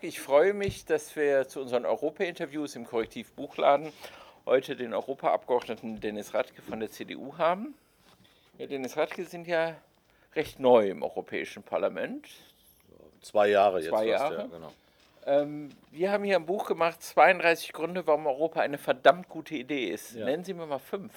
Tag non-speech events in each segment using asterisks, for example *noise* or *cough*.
Tag. Ich freue mich, dass wir zu unseren Europa-Interviews im Korrektiv Buchladen heute den Europaabgeordneten Dennis Radke von der CDU haben. Ja, Dennis Radke sind ja recht neu im Europäischen Parlament. Zwei Jahre jetzt. Zwei Jahre. Ja, genau. ähm, wir haben hier ein Buch gemacht, 32 Gründe, warum Europa eine verdammt gute Idee ist. Ja. Nennen Sie mir mal fünf.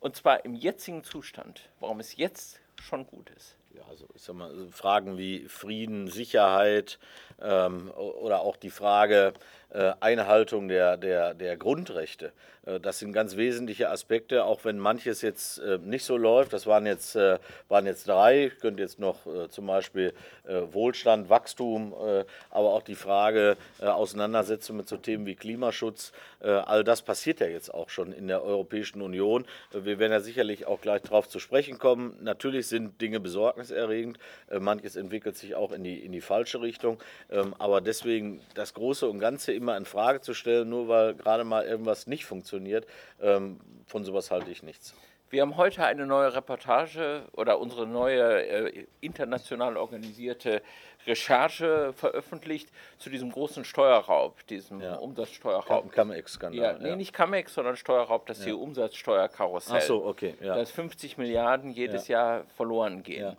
Und zwar im jetzigen Zustand, warum es jetzt schon gut ist. Ja, also ich sag mal, Fragen wie Frieden, Sicherheit ähm, oder auch die Frage äh, Einhaltung der, der, der Grundrechte. Äh, das sind ganz wesentliche Aspekte, auch wenn manches jetzt äh, nicht so läuft. Das waren jetzt, waren jetzt drei. Ich könnte jetzt noch zum Beispiel Wohlstand, Wachstum, aber auch die Frage Auseinandersetzung mit so Themen wie Klimaschutz. All das passiert ja jetzt auch schon in der Europäischen Union. Wir werden ja sicherlich auch gleich darauf zu sprechen kommen. Natürlich sind Dinge besorgniserregend. Manches entwickelt sich auch in die, in die falsche Richtung. Ähm, aber deswegen das Große und Ganze immer in Frage zu stellen, nur weil gerade mal irgendwas nicht funktioniert, ähm, von sowas halte ich nichts. Wir haben heute eine neue Reportage oder unsere neue äh, international organisierte Recherche veröffentlicht zu diesem großen Steuerraub, diesem ja. Umsatzsteuerraub. Cum-Ex-Skandal. Ja, nee, ja. nicht Cum-Ex, sondern Steuerraub, das ja. hier Umsatzsteuerkarussell. Ach so, okay. Ja. Dass 50 Milliarden jedes Jahr verloren gehen.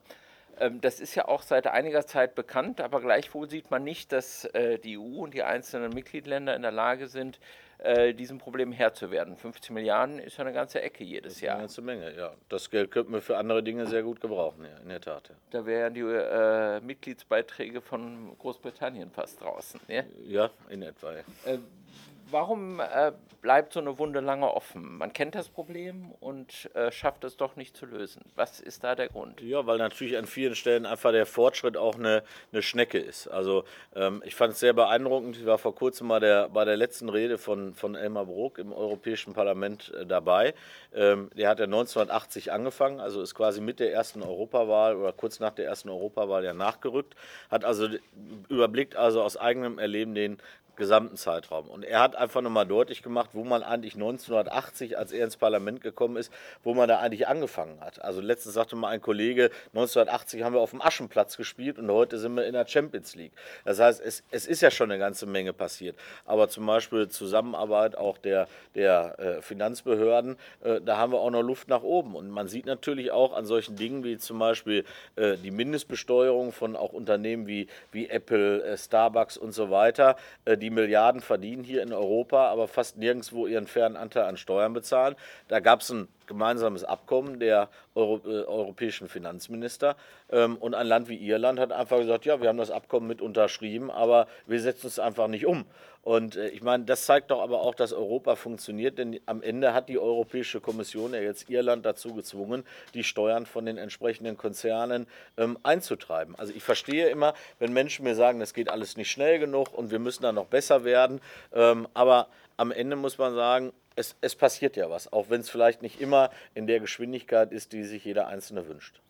Ähm, das ist ja auch seit einiger Zeit bekannt, aber gleichwohl sieht man nicht, dass äh, die EU und die einzelnen Mitgliedsländer in der Lage sind, äh, diesem Problem Herr zu werden. 50 Milliarden ist ja eine ganze Ecke jedes das Jahr. Eine ganze Menge, ja. Das Geld könnten wir für andere Dinge sehr gut gebrauchen, ja, in der Tat. Ja. Da wären die äh, Mitgliedsbeiträge von Großbritannien fast draußen. Ja, ja in etwa. Ja. Äh, warum äh, bleibt so eine Wunde lange offen? Man kennt das Problem und äh, schafft es doch nicht zu lösen. Was ist da der Grund? Ja, weil natürlich an vielen Stellen einfach der Fortschritt auch eine, eine Schnecke ist. Also ähm, ich fand es sehr beeindruckend. Ich war vor kurzem mal der, bei der letzten Rede von, von Elmar Brok im Europäischen Parlament äh, dabei. Ähm, der hat ja 1980 angefangen, also ist quasi mit der ersten Europawahl oder kurz nach der ersten Europawahl ja nachgerückt. Hat also überblickt also aus eigenem Erleben den gesamten Zeitraum. Und er hat einfach nochmal deutlich gemacht, wo man eigentlich 1980, als er ins Parlament gekommen ist, wo man da eigentlich angefangen hat. Also letztens sagte mal ein Kollege, 1980 haben wir auf dem Aschenplatz gespielt und heute sind wir in der Champions League. Das heißt, es, es ist ja schon eine ganze Menge passiert. Aber zum Beispiel Zusammenarbeit auch der, der äh, Finanzbehörden, äh, da haben wir auch noch Luft nach oben. Und man sieht natürlich auch an solchen Dingen wie zum Beispiel äh, die Mindestbesteuerung von auch Unternehmen wie, wie Apple, äh, Starbucks und so weiter, äh, die die Milliarden verdienen hier in Europa, aber fast nirgendwo ihren fairen Anteil an Steuern bezahlen. Da gab es ein gemeinsames Abkommen der Euro, äh, europäischen Finanzminister. Ähm, und ein Land wie Irland hat einfach gesagt, ja, wir haben das Abkommen mit unterschrieben, aber wir setzen es einfach nicht um. Und äh, ich meine, das zeigt doch aber auch, dass Europa funktioniert, denn am Ende hat die Europäische Kommission ja jetzt Irland dazu gezwungen, die Steuern von den entsprechenden Konzernen ähm, einzutreiben. Also ich verstehe immer, wenn Menschen mir sagen, das geht alles nicht schnell genug und wir müssen da noch besser werden. Ähm, aber am Ende muss man sagen, es, es passiert ja was, auch wenn es vielleicht nicht immer in der Geschwindigkeit ist, die sich jeder Einzelne wünscht.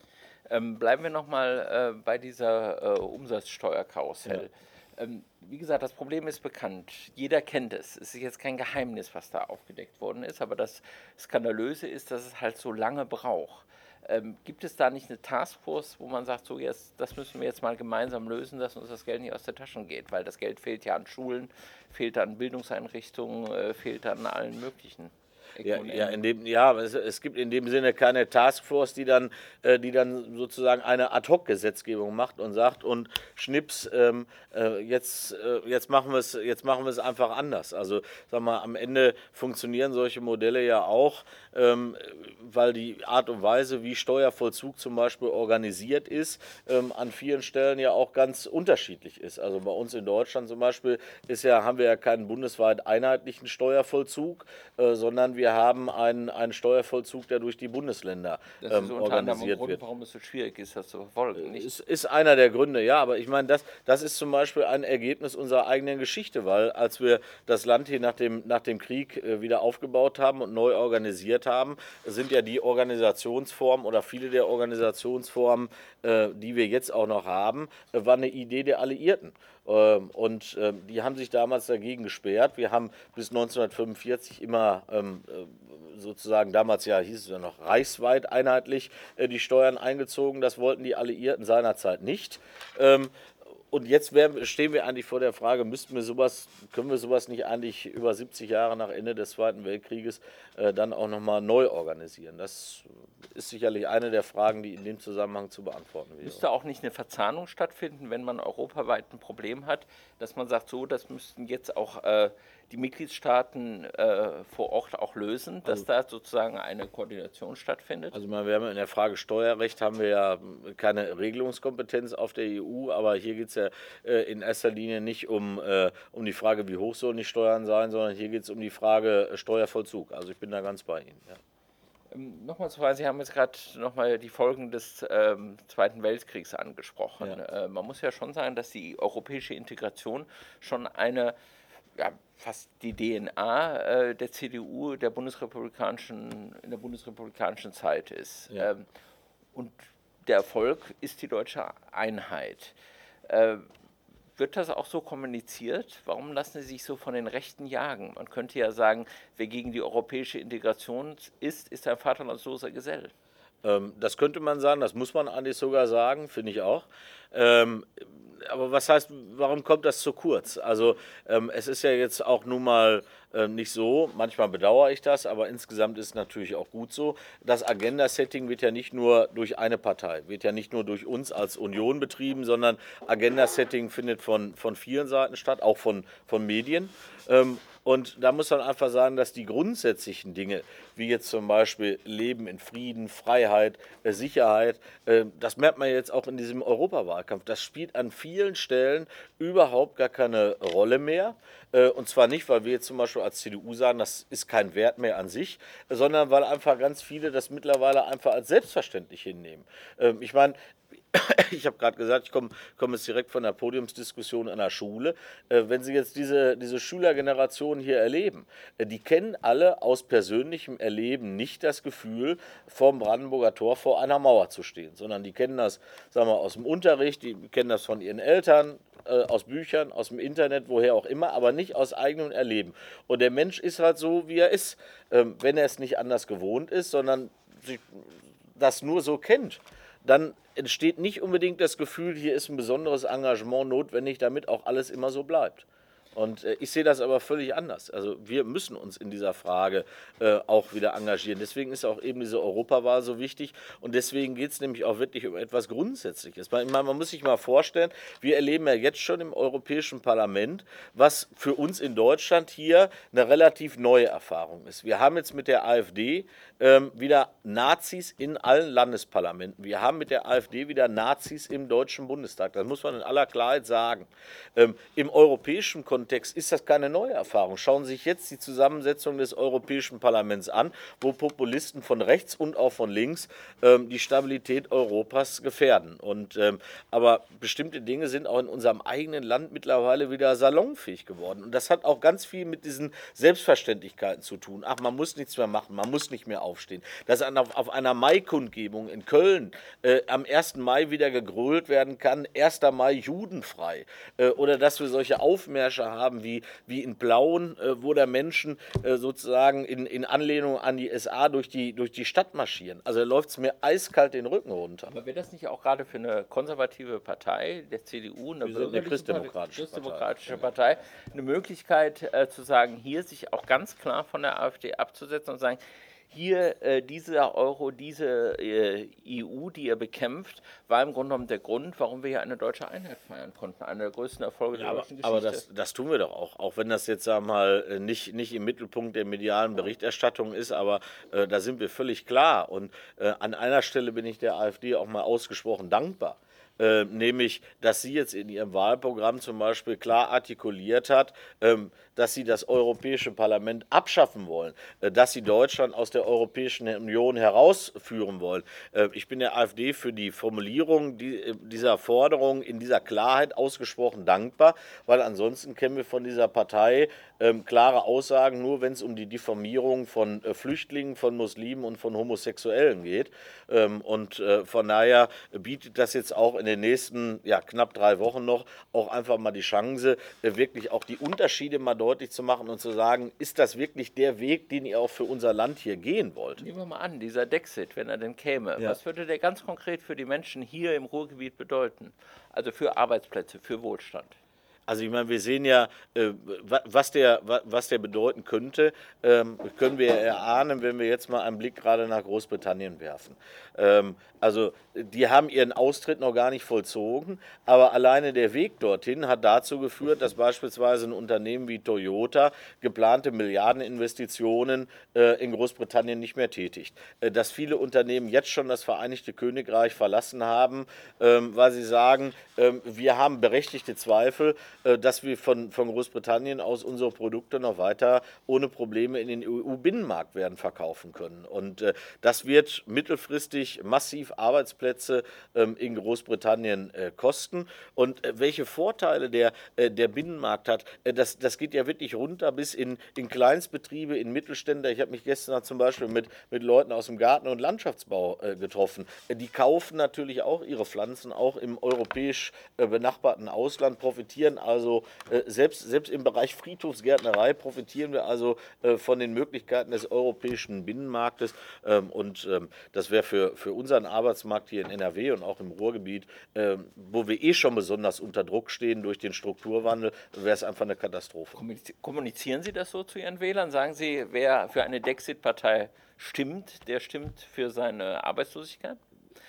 Ähm, bleiben wir nochmal äh, bei dieser äh, Umsatzsteuerkarussell. Ja. Ähm, wie gesagt, das Problem ist bekannt. Jeder kennt es. Es ist jetzt kein Geheimnis, was da aufgedeckt worden ist, aber das Skandalöse ist, dass es halt so lange braucht. Ähm, gibt es da nicht eine Taskforce, wo man sagt, so jetzt, das müssen wir jetzt mal gemeinsam lösen, dass uns das Geld nicht aus der Taschen geht, weil das Geld fehlt ja an Schulen, fehlt an Bildungseinrichtungen, äh, fehlt an allen möglichen. Ja, ja, in dem, ja es, es, gibt in dem Sinne keine Taskforce, die dann, äh, die dann sozusagen eine Ad-Hoc-Gesetzgebung macht und sagt, und Schnips, ähm, äh, jetzt, äh, jetzt machen wir es jetzt machen wir es einfach anders. Also sag mal, am Ende funktionieren solche Modelle ja auch, ähm, weil die Art und Weise, wie Steuervollzug zum Beispiel organisiert ist, ähm, an vielen Stellen ja auch ganz unterschiedlich ist. Also bei uns in Deutschland zum Beispiel ist ja, haben wir ja keinen bundesweit einheitlichen Steuervollzug, äh, sondern wir haben einen, einen Steuervollzug, der durch die Bundesländer ist ähm, organisiert Grund, wird. Warum es so schwierig ist, das zu verfolgen. Nicht? Es ist einer der Gründe, ja, aber ich meine, das, das ist zum Beispiel ein Ergebnis unserer eigenen Geschichte, weil als wir das Land hier nach dem, nach dem Krieg äh, wieder aufgebaut haben und neu organisiert haben, sind ja die Organisationsformen oder viele der Organisationsformen, äh, die wir jetzt auch noch haben, äh, war eine Idee der Alliierten. Ähm, und ähm, die haben sich damals dagegen gesperrt. Wir haben bis 1945 immer ähm, äh, sozusagen, damals ja hieß es ja noch reichsweit einheitlich, äh, die Steuern eingezogen. Das wollten die Alliierten seinerzeit nicht. Und jetzt wär, stehen wir eigentlich vor der Frage, müssten wir sowas, können wir sowas nicht eigentlich über 70 Jahre nach Ende des Zweiten Weltkrieges äh, dann auch nochmal neu organisieren? Das ist sicherlich eine der Fragen, die in dem Zusammenhang zu beantworten wäre. Müsste auch nicht eine Verzahnung stattfinden, wenn man europaweit ein Problem hat, dass man sagt, so, das müssten jetzt auch äh, die Mitgliedstaaten äh, vor Ort auch lösen, dass also, da sozusagen eine Koordination stattfindet? Also wir haben in der Frage Steuerrecht haben wir ja keine Regelungskompetenz auf der EU, aber hier geht es ja äh, in erster Linie nicht um, äh, um die Frage, wie hoch sollen die Steuern sein, sondern hier geht es um die Frage Steuervollzug. Also ich bin da ganz bei Ihnen. Ja. Ähm, nochmal zu fragen, Sie haben jetzt gerade nochmal die Folgen des ähm, Zweiten Weltkriegs angesprochen. Ja. Äh, man muss ja schon sagen, dass die europäische Integration schon eine ja, fast die DNA äh, der CDU der bundesrepublikanischen, in der bundesrepublikanischen Zeit ist. Ja. Ähm, und der Erfolg ist die deutsche Einheit. Äh, wird das auch so kommuniziert? Warum lassen Sie sich so von den Rechten jagen? Man könnte ja sagen, wer gegen die europäische Integration ist, ist ein vaterlandsloser Gesell. Ähm, das könnte man sagen, das muss man eigentlich sogar sagen, finde ich auch. Ähm, aber was heißt, warum kommt das zu kurz? Also ähm, es ist ja jetzt auch nun mal äh, nicht so, manchmal bedauere ich das, aber insgesamt ist es natürlich auch gut so. Das Agenda-Setting wird ja nicht nur durch eine Partei, wird ja nicht nur durch uns als Union betrieben, sondern Agenda-Setting findet von, von vielen Seiten statt, auch von, von Medien. Ähm, und da muss man einfach sagen, dass die grundsätzlichen Dinge, wie jetzt zum Beispiel Leben in Frieden, Freiheit, äh, Sicherheit, äh, das merkt man jetzt auch in diesem Europawahlkampf. Das spielt an vielen Stellen überhaupt gar keine Rolle mehr. Äh, und zwar nicht, weil wir jetzt zum Beispiel als CDU sagen, das ist kein Wert mehr an sich, sondern weil einfach ganz viele das mittlerweile einfach als selbstverständlich hinnehmen. Ähm, ich meine, *laughs* ich habe gerade gesagt, ich komme komm jetzt direkt von der Podiumsdiskussion an der Schule. Äh, wenn Sie jetzt diese, diese Schülergeneration hier erleben, äh, die kennen alle aus persönlichem Erleben nicht das Gefühl, vorm Brandenburger Tor vor einer Mauer zu stehen, sondern die kennen das, sagen wir, aus dem Unterricht, die kennen das von ihren Eltern, äh, aus Büchern, aus dem Internet, woher auch immer, aber nicht aus eigenem Erleben. Und der Mensch ist halt so, wie er ist, ähm, wenn er es nicht anders gewohnt ist, sondern sich das nur so kennt dann entsteht nicht unbedingt das Gefühl, hier ist ein besonderes Engagement notwendig, damit auch alles immer so bleibt. Und äh, ich sehe das aber völlig anders. Also wir müssen uns in dieser Frage äh, auch wieder engagieren. Deswegen ist auch eben diese Europawahl so wichtig. Und deswegen geht es nämlich auch wirklich um etwas Grundsätzliches. Man, man muss sich mal vorstellen, wir erleben ja jetzt schon im Europäischen Parlament, was für uns in Deutschland hier eine relativ neue Erfahrung ist. Wir haben jetzt mit der AfD ähm, wieder Nazis in allen Landesparlamenten. Wir haben mit der AfD wieder Nazis im Deutschen Bundestag. Das muss man in aller Klarheit sagen. Ähm, Im europäischen Kontext Kontext ist das keine neue Erfahrung. Schauen Sie sich jetzt die Zusammensetzung des Europäischen Parlaments an, wo Populisten von rechts und auch von links ähm, die Stabilität Europas gefährden. Und, ähm, aber bestimmte Dinge sind auch in unserem eigenen Land mittlerweile wieder salonfähig geworden. Und das hat auch ganz viel mit diesen Selbstverständlichkeiten zu tun. Ach, man muss nichts mehr machen, man muss nicht mehr aufstehen. Dass auf einer Maikundgebung in Köln äh, am 1. Mai wieder gegrölt werden kann, 1. Mai judenfrei. Äh, oder dass wir solche Aufmärsche haben haben, wie, wie in Blauen, äh, wo da Menschen äh, sozusagen in, in Anlehnung an die SA durch die, durch die Stadt marschieren. Also läuft es mir eiskalt den Rücken runter. Aber wäre das nicht auch gerade für eine konservative Partei, der CDU, eine, eine christdemokratische, christdemokratische Partei. Partei, eine Möglichkeit äh, zu sagen, hier sich auch ganz klar von der AfD abzusetzen und sagen, hier äh, dieser Euro, diese äh, EU, die ihr bekämpft, war im Grunde genommen der Grund, warum wir hier eine deutsche Einheit feiern konnten. Einer der größten Erfolge ja, der deutschen Geschichte. Aber das, das, tun wir doch auch, auch wenn das jetzt sag mal äh, nicht, nicht im Mittelpunkt der medialen Berichterstattung ist, aber äh, da sind wir völlig klar. Und äh, an einer Stelle bin ich der AfD auch mal ausgesprochen dankbar. Äh, nämlich, dass sie jetzt in ihrem Wahlprogramm zum Beispiel klar artikuliert hat, ähm, dass sie das Europäische Parlament abschaffen wollen, äh, dass sie Deutschland aus der Europäischen Union herausführen wollen. Äh, ich bin der AfD für die Formulierung äh, dieser Forderung in dieser Klarheit ausgesprochen dankbar, weil ansonsten kennen wir von dieser Partei ähm, klare Aussagen, nur wenn es um die Diffamierung von Flüchtlingen, von Muslimen und von Homosexuellen geht. Ähm, und von daher bietet das jetzt auch in den nächsten ja, knapp drei Wochen noch auch einfach mal die Chance, wirklich auch die Unterschiede mal deutlich zu machen und zu sagen, ist das wirklich der Weg, den ihr auch für unser Land hier gehen wollt? Nehmen wir mal an, dieser Dexit, wenn er denn käme, ja. was würde der ganz konkret für die Menschen hier im Ruhrgebiet bedeuten? Also für Arbeitsplätze, für Wohlstand? Also ich meine, wir sehen ja, äh, was, der, was der bedeuten könnte, ähm, können wir erahnen, wenn wir jetzt mal einen Blick gerade nach Großbritannien werfen. Ähm, also die haben ihren Austritt noch gar nicht vollzogen, aber alleine der Weg dorthin hat dazu geführt, dass beispielsweise ein Unternehmen wie Toyota geplante Milliardeninvestitionen äh, in Großbritannien nicht mehr tätigt. Äh, dass viele Unternehmen jetzt schon das Vereinigte Königreich verlassen haben, ähm, weil sie sagen, wir haben berechtigte Zweifel, dass wir von, von Großbritannien aus unsere Produkte noch weiter ohne Probleme in den EU-Binnenmarkt werden verkaufen können. Und äh, das wird mittelfristig massiv Arbeitsplätze ähm, in Großbritannien äh, kosten. Und äh, welche Vorteile der, äh, der Binnenmarkt hat, äh, das, das geht ja wirklich runter bis in, in Kleinstbetriebe, in Mittelständler. Ich habe mich gestern zum Beispiel mit, mit Leuten aus dem Garten- und Landschaftsbau getroffen. die kaufen natürlich auch ihre Pflanzen, auch im europäisch benachbarten Ausland, profitieren also also äh, selbst, selbst im Bereich Friedhofsgärtnerei profitieren wir also äh, von den Möglichkeiten des europäischen Binnenmarktes. Ähm, und ähm, das wäre für, für unseren Arbeitsmarkt hier in NRW und auch im Ruhrgebiet, ähm, wo wir eh schon besonders unter Druck stehen durch den Strukturwandel, wäre es einfach eine Katastrophe. Kommunizieren Sie das so zu Ihren Wählern? Sagen Sie, wer für eine Dexit-Partei stimmt, der stimmt für seine Arbeitslosigkeit?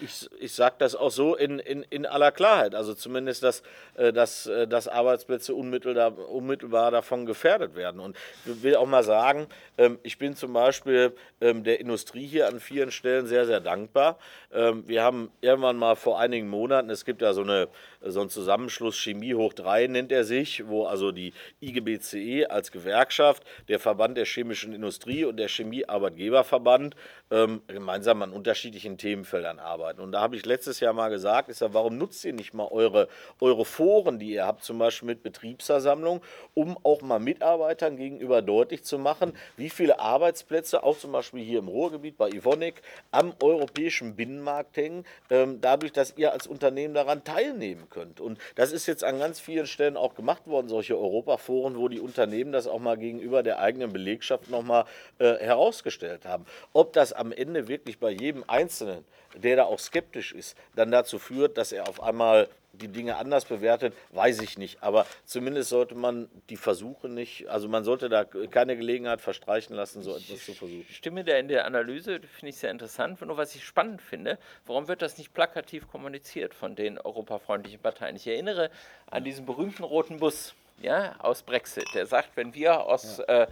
Ich, ich sage das auch so in, in, in aller Klarheit. Also zumindest, dass, äh, dass, äh, dass Arbeitsplätze unmittelbar, unmittelbar davon gefährdet werden. Und ich will auch mal sagen, ähm, ich bin zum Beispiel ähm, der Industrie hier an vielen Stellen sehr, sehr dankbar. Ähm, wir haben irgendwann mal vor einigen Monaten, es gibt ja so, eine, so einen Zusammenschluss Chemie hoch 3 nennt er sich, wo also die IGBCE als Gewerkschaft, der Verband der chemischen Industrie und der Chemiearbeitgeberverband gemeinsam an unterschiedlichen Themenfeldern arbeiten arbeiten. Und da habe ich letztes Jahr mal gesagt, ist ja, warum nutzt ihr nicht mal eure, eure Foren, die ihr habt, zum Beispiel mit Betriebsversammlungen, um auch mal Mitarbeitern gegenüber deutlich zu machen, wie viele Arbeitsplätze, auch zum Beispiel hier im Ruhrgebiet bei Ivonik, am europäischen Binnenmarkt hängen, ähm, dadurch, dass ihr als Unternehmen daran teilnehmen könnt. Und das ist jetzt an ganz vielen Stellen auch gemacht worden, solche Europaforen, wo die Unternehmen das auch mal gegenüber der eigenen Belegschaft nochmal äh, herausgestellt haben. Ob das am Ende wirklich bei jedem Einzelnen der da auch skeptisch ist, dann dazu führt, dass er auf einmal die Dinge anders bewertet, weiß ich nicht. Aber zumindest sollte man die Versuche nicht, also man sollte da keine Gelegenheit verstreichen lassen, so etwas zu versuchen. Ich stimme da in der Analyse, finde ich sehr interessant. Nur was ich spannend finde, warum wird das nicht plakativ kommuniziert von den europafreundlichen Parteien? Ich erinnere an diesen berühmten roten Bus ja, aus Brexit, der sagt, wenn wir aus ja. äh,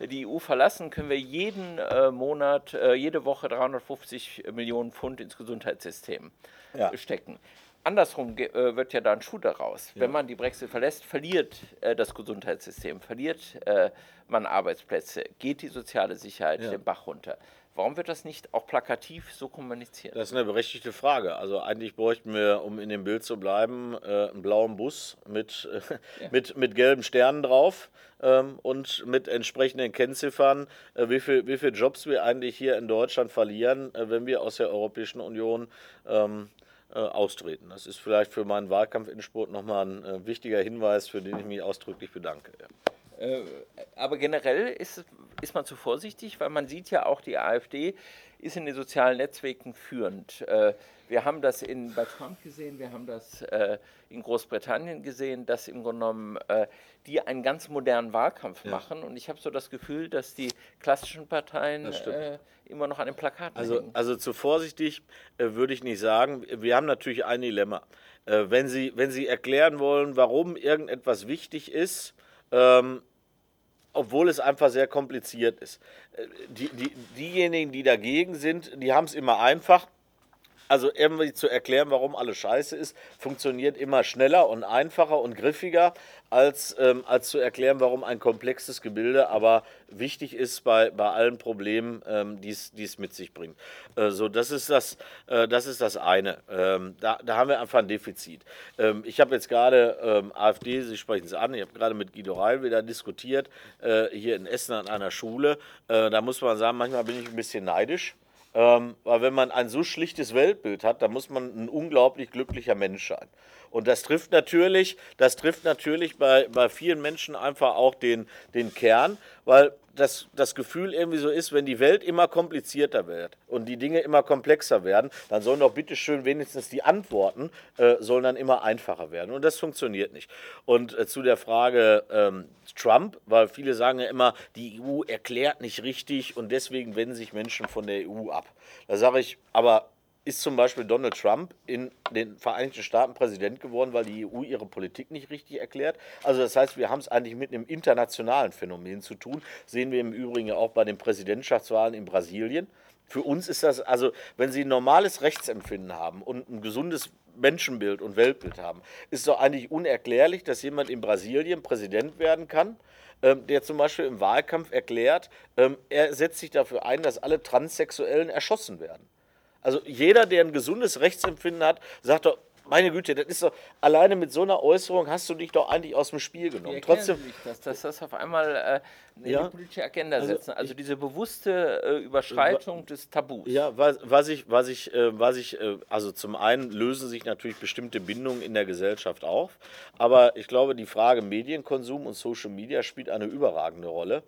die EU verlassen, können wir jeden äh, Monat, äh, jede Woche 350 Millionen Pfund ins Gesundheitssystem ja. stecken. Andersrum äh, wird ja da ein Schuh daraus. Ja. Wenn man die Brexit verlässt, verliert äh, das Gesundheitssystem, verliert äh, man Arbeitsplätze, geht die soziale Sicherheit ja. den Bach runter. Warum wird das nicht auch plakativ so kommuniziert? Das ist eine berechtigte Frage. Also eigentlich bräuchten wir, um in dem Bild zu bleiben, äh, einen blauen Bus mit, *laughs* ja. mit, mit gelben Sternen drauf ähm, und mit entsprechenden Kennziffern, äh, wie viele wie viel Jobs wir eigentlich hier in Deutschland verlieren, äh, wenn wir aus der Europäischen Union ähm, äh, austreten. Das ist vielleicht für meinen Wahlkampf in Sport nochmal ein äh, wichtiger Hinweis, für den ich mich ausdrücklich bedanke. Äh, aber generell ist, ist man zu vorsichtig, weil man sieht ja auch, die AfD ist in den sozialen Netzwerken führend. Äh, wir haben das in, bei Trump gesehen, wir haben das äh, in Großbritannien gesehen, dass im Grunde genommen die einen ganz modernen Wahlkampf ja. machen. Und ich habe so das Gefühl, dass die klassischen Parteien immer noch an den Plakaten also, hängen. Also zu vorsichtig würde ich nicht sagen. Wir haben natürlich ein Dilemma. wenn, Sie, wenn Sie erklären wollen, warum irgendetwas wichtig ist, ähm, obwohl es einfach sehr kompliziert ist. Äh, die, die, diejenigen, die dagegen sind, die haben es immer einfach. Also irgendwie zu erklären, warum alles scheiße ist, funktioniert immer schneller und einfacher und griffiger, als, ähm, als zu erklären, warum ein komplexes Gebilde aber wichtig ist bei, bei allen Problemen, ähm, die es mit sich bringt. Äh, so, das ist das, äh, das, ist das eine. Ähm, da, da haben wir einfach ein Defizit. Ähm, ich habe jetzt gerade ähm, AfD, Sie sprechen es an, ich habe gerade mit Guido Reil wieder diskutiert, äh, hier in Essen an einer Schule. Äh, da muss man sagen, manchmal bin ich ein bisschen neidisch Ähm, weil wenn man ein so schlichtes Weltbild hat, dann muss man ein unglaublich glücklicher Mensch sein. Und das trifft natürlich, das trifft natürlich bei, bei vielen Menschen einfach auch den, den Kern, weil das, das Gefühl irgendwie so ist, wenn die Welt immer komplizierter wird und die Dinge immer komplexer werden, dann sollen doch bitte schön wenigstens die Antworten äh, sollen dann immer einfacher werden. Und das funktioniert nicht. Und äh, zu der Frage ähm, Trump, weil viele sagen ja immer, die EU erklärt nicht richtig und deswegen wenden sich Menschen von der EU ab. Da sage ich, aber ist zum Beispiel Donald Trump in den Vereinigten Staaten Präsident geworden, weil die EU ihre Politik nicht richtig erklärt. Also das heißt, wir haben es eigentlich mit einem internationalen Phänomen zu tun. Sehen wir im Übrigen auch bei den Präsidentschaftswahlen in Brasilien. Für uns ist das, also wenn Sie ein normales Rechtsempfinden haben und ein gesundes Menschenbild und Weltbild haben, ist doch eigentlich unerklärlich, dass jemand in Brasilien Präsident werden kann, ähm, der zum Beispiel im Wahlkampf erklärt, ähm, er setzt sich dafür ein, dass alle Transsexuellen erschossen werden. Also jeder, der ein gesundes Rechtsempfinden hat, sagt doch, meine Güte, das ist doch, alleine mit so einer Äußerung hast du dich doch eigentlich aus dem Spiel genommen. Trotzdem. Nicht, dass, dass das auf einmal äh, in ja, die politische Agenda also setzen. Also diese bewusste äh, Überschreitung wa, des Tabus. Ja, was, was ich, was ich, äh, was ich, äh, also zum einen lösen sich natürlich bestimmte Bindungen in der Gesellschaft auf, aber ich glaube, die Frage Medienkonsum und Social Media spielt eine überragende Rolle.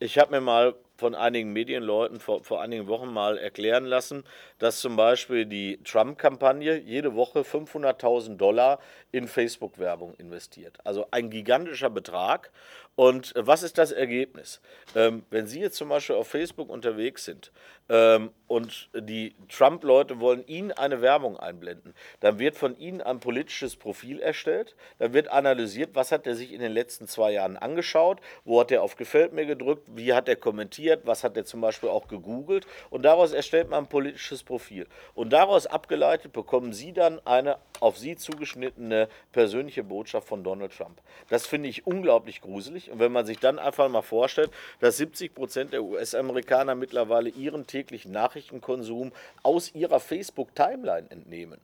Ich habe mir mal von einigen Medienleuten vor, vor einigen Wochen mal erklären lassen, dass zum Beispiel die Trump-Kampagne jede Woche 500.000 Dollar in Facebook-Werbung investiert. Also ein gigantischer Betrag. Und äh, was ist das Ergebnis? Ähm, wenn Sie jetzt zum Beispiel auf Facebook unterwegs sind ähm, und die Trump-Leute wollen Ihnen eine Werbung einblenden, dann wird von Ihnen ein politisches Profil erstellt, dann wird analysiert, was hat er sich in den letzten zwei Jahren angeschaut, wo hat er auf Gefällt mir gedrückt, wie hat er kommentiert, was hat er zum Beispiel auch gegoogelt und daraus erstellt man ein politisches Profil. Und daraus abgeleitet bekommen Sie dann eine auf Sie zugeschnittene persönliche Botschaft von Donald Trump. Das finde ich unglaublich gruselig und wenn man sich dann einfach mal vorstellt, dass 70 Prozent der US-Amerikaner mittlerweile ihren täglichen Nachrichtenkonsum aus ihrer Facebook-Timeline entnehmen.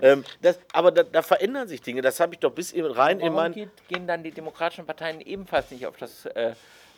Ähm, das, aber da, da, verändern sich Dinge. Das habe ich doch bis rein Warum in mein. gehen dann die demokratischen Parteien ebenfalls nicht auf das äh,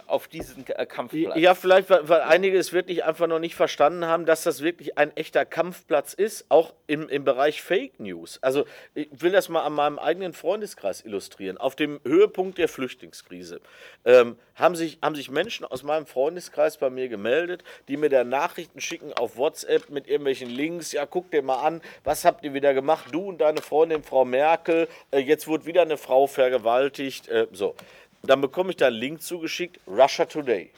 auf diesen äh, Kampfplatz. Ja, vielleicht, weil, einige es wirklich einfach noch nicht verstanden haben, dass das wirklich ein echter Kampfplatz ist, auch im, im Bereich Fake News. Also ich will das mal an meinem eigenen Freundeskreis illustrieren. Auf dem Höhepunkt der Flüchtlingskrise ähm, haben, sich, haben sich Menschen aus meinem Freundeskreis bei mir gemeldet, die mir da Nachrichten schicken auf WhatsApp mit irgendwelchen Links. Ja, guck dir mal an, was habt ihr wieder gemacht? Du und deine Freundin Frau Merkel, äh, jetzt wurde wieder eine Frau vergewaltigt. Äh, so dann bekomme ich da einen Link zugeschickt, Russia Today.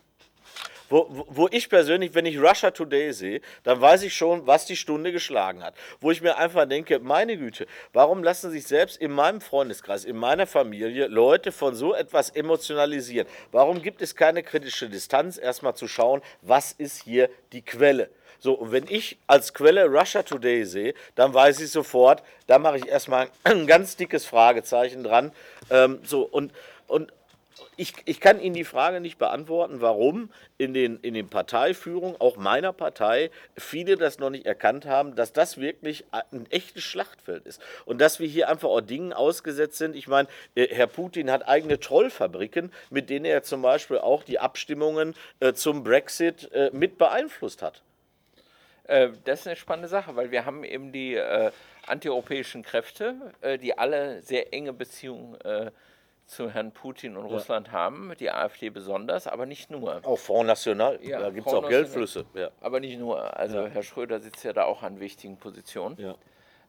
Wo, wo, ich persönlich, wenn ich Russia Today sehe, dann weiß ich schon, was die Stunde geschlagen hat. Wo ich mir einfach denke, meine Güte, warum lassen sich selbst in meinem Freundeskreis, in meiner Familie Leute von so etwas emotionalisieren? Warum gibt es keine kritische Distanz, erstmal zu schauen, was ist hier die Quelle? So, und wenn ich als Quelle Russia Today sehe, dann weiß ich sofort, da mache ich erstmal ein ganz dickes Fragezeichen dran. Ähm, so, und, und, ich, ich kann Ihnen die Frage nicht beantworten, warum in den, in den Parteiführungen, auch meiner Partei, viele das noch nicht erkannt haben, dass das wirklich ein echtes Schlachtfeld ist. Und dass wir hier einfach auch Dingen ausgesetzt sind. Ich meine, äh, Herr Putin hat eigene Trollfabriken, mit denen er zum Beispiel auch die Abstimmungen äh, zum Brexit äh, mit beeinflusst hat. das ist eine spannende Sache, weil wir haben eben die antieuropäischen Kräfte, die alle sehr enge Beziehungen haben zu Herrn Putin und ja. Russland haben, die AfD besonders, aber nicht nur. Auch Front National, ja, da gibt es auch Geldflüsse. Ja. Aber nicht nur. Also ja. Herr Schröder sitzt ja da auch an wichtigen Positionen. Ja.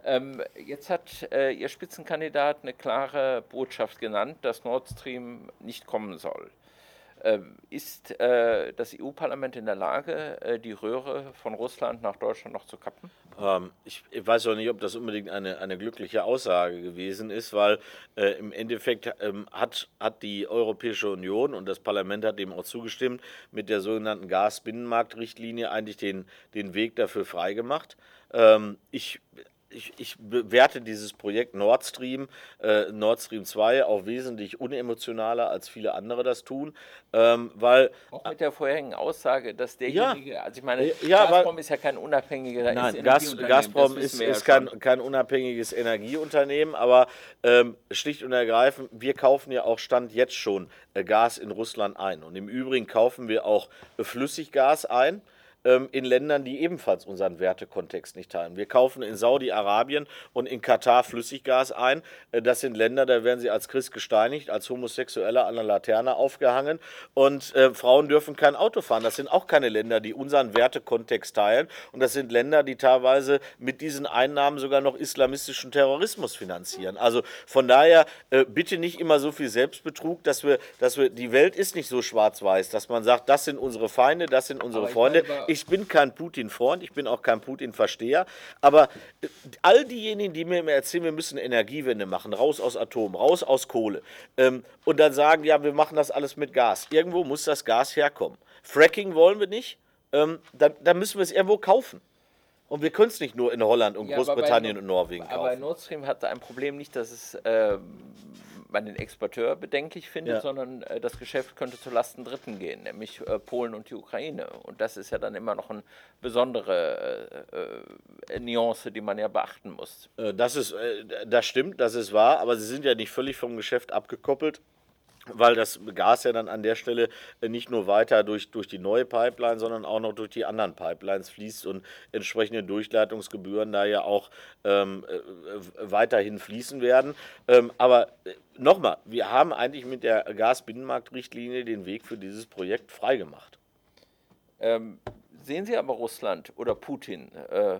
Ähm, jetzt hat äh, Ihr Spitzenkandidat eine klare Botschaft genannt, dass Nord Stream nicht kommen soll. Ähm, ist äh, das EU-Parlament in der Lage, äh, die Röhre von Russland nach Deutschland noch zu kappen? Ähm, ich, ich, weiß auch nicht, ob das unbedingt eine, eine glückliche Aussage gewesen ist, weil äh, im Endeffekt ähm, hat, hat die Europäische Union und das Parlament hat dem auch zugestimmt, mit der sogenannten Gasbinnenmarktrichtlinie eigentlich den, den Weg dafür freigemacht. Ähm, ich ich, ich bewerte dieses Projekt Nord Stream, äh, Nord Stream 2 auch wesentlich unemotionaler, als viele andere das tun, ähm, weil... Auch mit der vorherigen Aussage, dass derjenige, ja, also ich meine, ja, Gazprom weil, ist ja kein unabhängiger Nein, Gas, Gazprom ist, ist kein, kein unabhängiges Energieunternehmen, aber ähm, schlicht und ergreifend, wir kaufen ja auch Stand jetzt schon äh, Gas in Russland ein. Und im Übrigen kaufen wir auch äh, Flüssiggas ein, ähm, in Ländern, die ebenfalls unseren Wertekontext nicht teilen. Wir kaufen in Saudi-Arabien und in Katar Flüssiggas ein. Äh, das sind Länder, da werden sie als Christ gesteinigt, als Homosexuelle an der Laterne aufgehangen und äh, Frauen dürfen kein Auto fahren. Das sind auch keine Länder, die unseren Wertekontext teilen und das sind Länder, die teilweise mit diesen Einnahmen sogar noch islamistischen Terrorismus finanzieren. Also von daher äh, bitte nicht immer so viel Selbstbetrug, dass wir, dass wir, die Welt ist nicht so schwarz-weiß, dass man sagt, das sind unsere Feinde, das sind unsere Freunde. Ich bin kein Putin-Freund, ich bin auch kein Putin-Versteher, aber äh, all diejenigen, die mir immer erzählen, wir müssen Energiewende machen, raus aus Atom, raus aus Kohle ähm, und dann sagen, ja, wir machen das alles mit Gas. Irgendwo muss das Gas herkommen. Fracking wollen wir nicht, ähm, dann, dann müssen wir es irgendwo kaufen. Und wir können es nicht nur in Holland und ja, Großbritannien bei, und Norwegen kaufen. Aber Nord Stream hat ein Problem nicht, dass es äh, man den Exporteur bedenklich findet, ja. sondern äh, das Geschäft könnte zu Lasten Dritten gehen, nämlich äh, Polen und die Ukraine. Und das ist ja dann immer noch eine besondere äh, äh, Nuance, die man ja beachten muss. Äh, das, ist, das stimmt, das ist wahr, aber sie sind ja nicht völlig vom Geschäft abgekoppelt weil das Gas ja dann an der Stelle äh, nicht nur weiter durch, durch die neue Pipeline, sondern auch noch durch die anderen Pipelines fließt und entsprechende Durchleitungsgebühren da ja auch ähm, äh, weiterhin fließen werden. Ähm, aber äh, nochmal, wir haben eigentlich mit der Gasbinnenmarktrichtlinie den Weg für dieses Projekt freigemacht. Ähm, sehen Sie aber Russland oder Putin äh,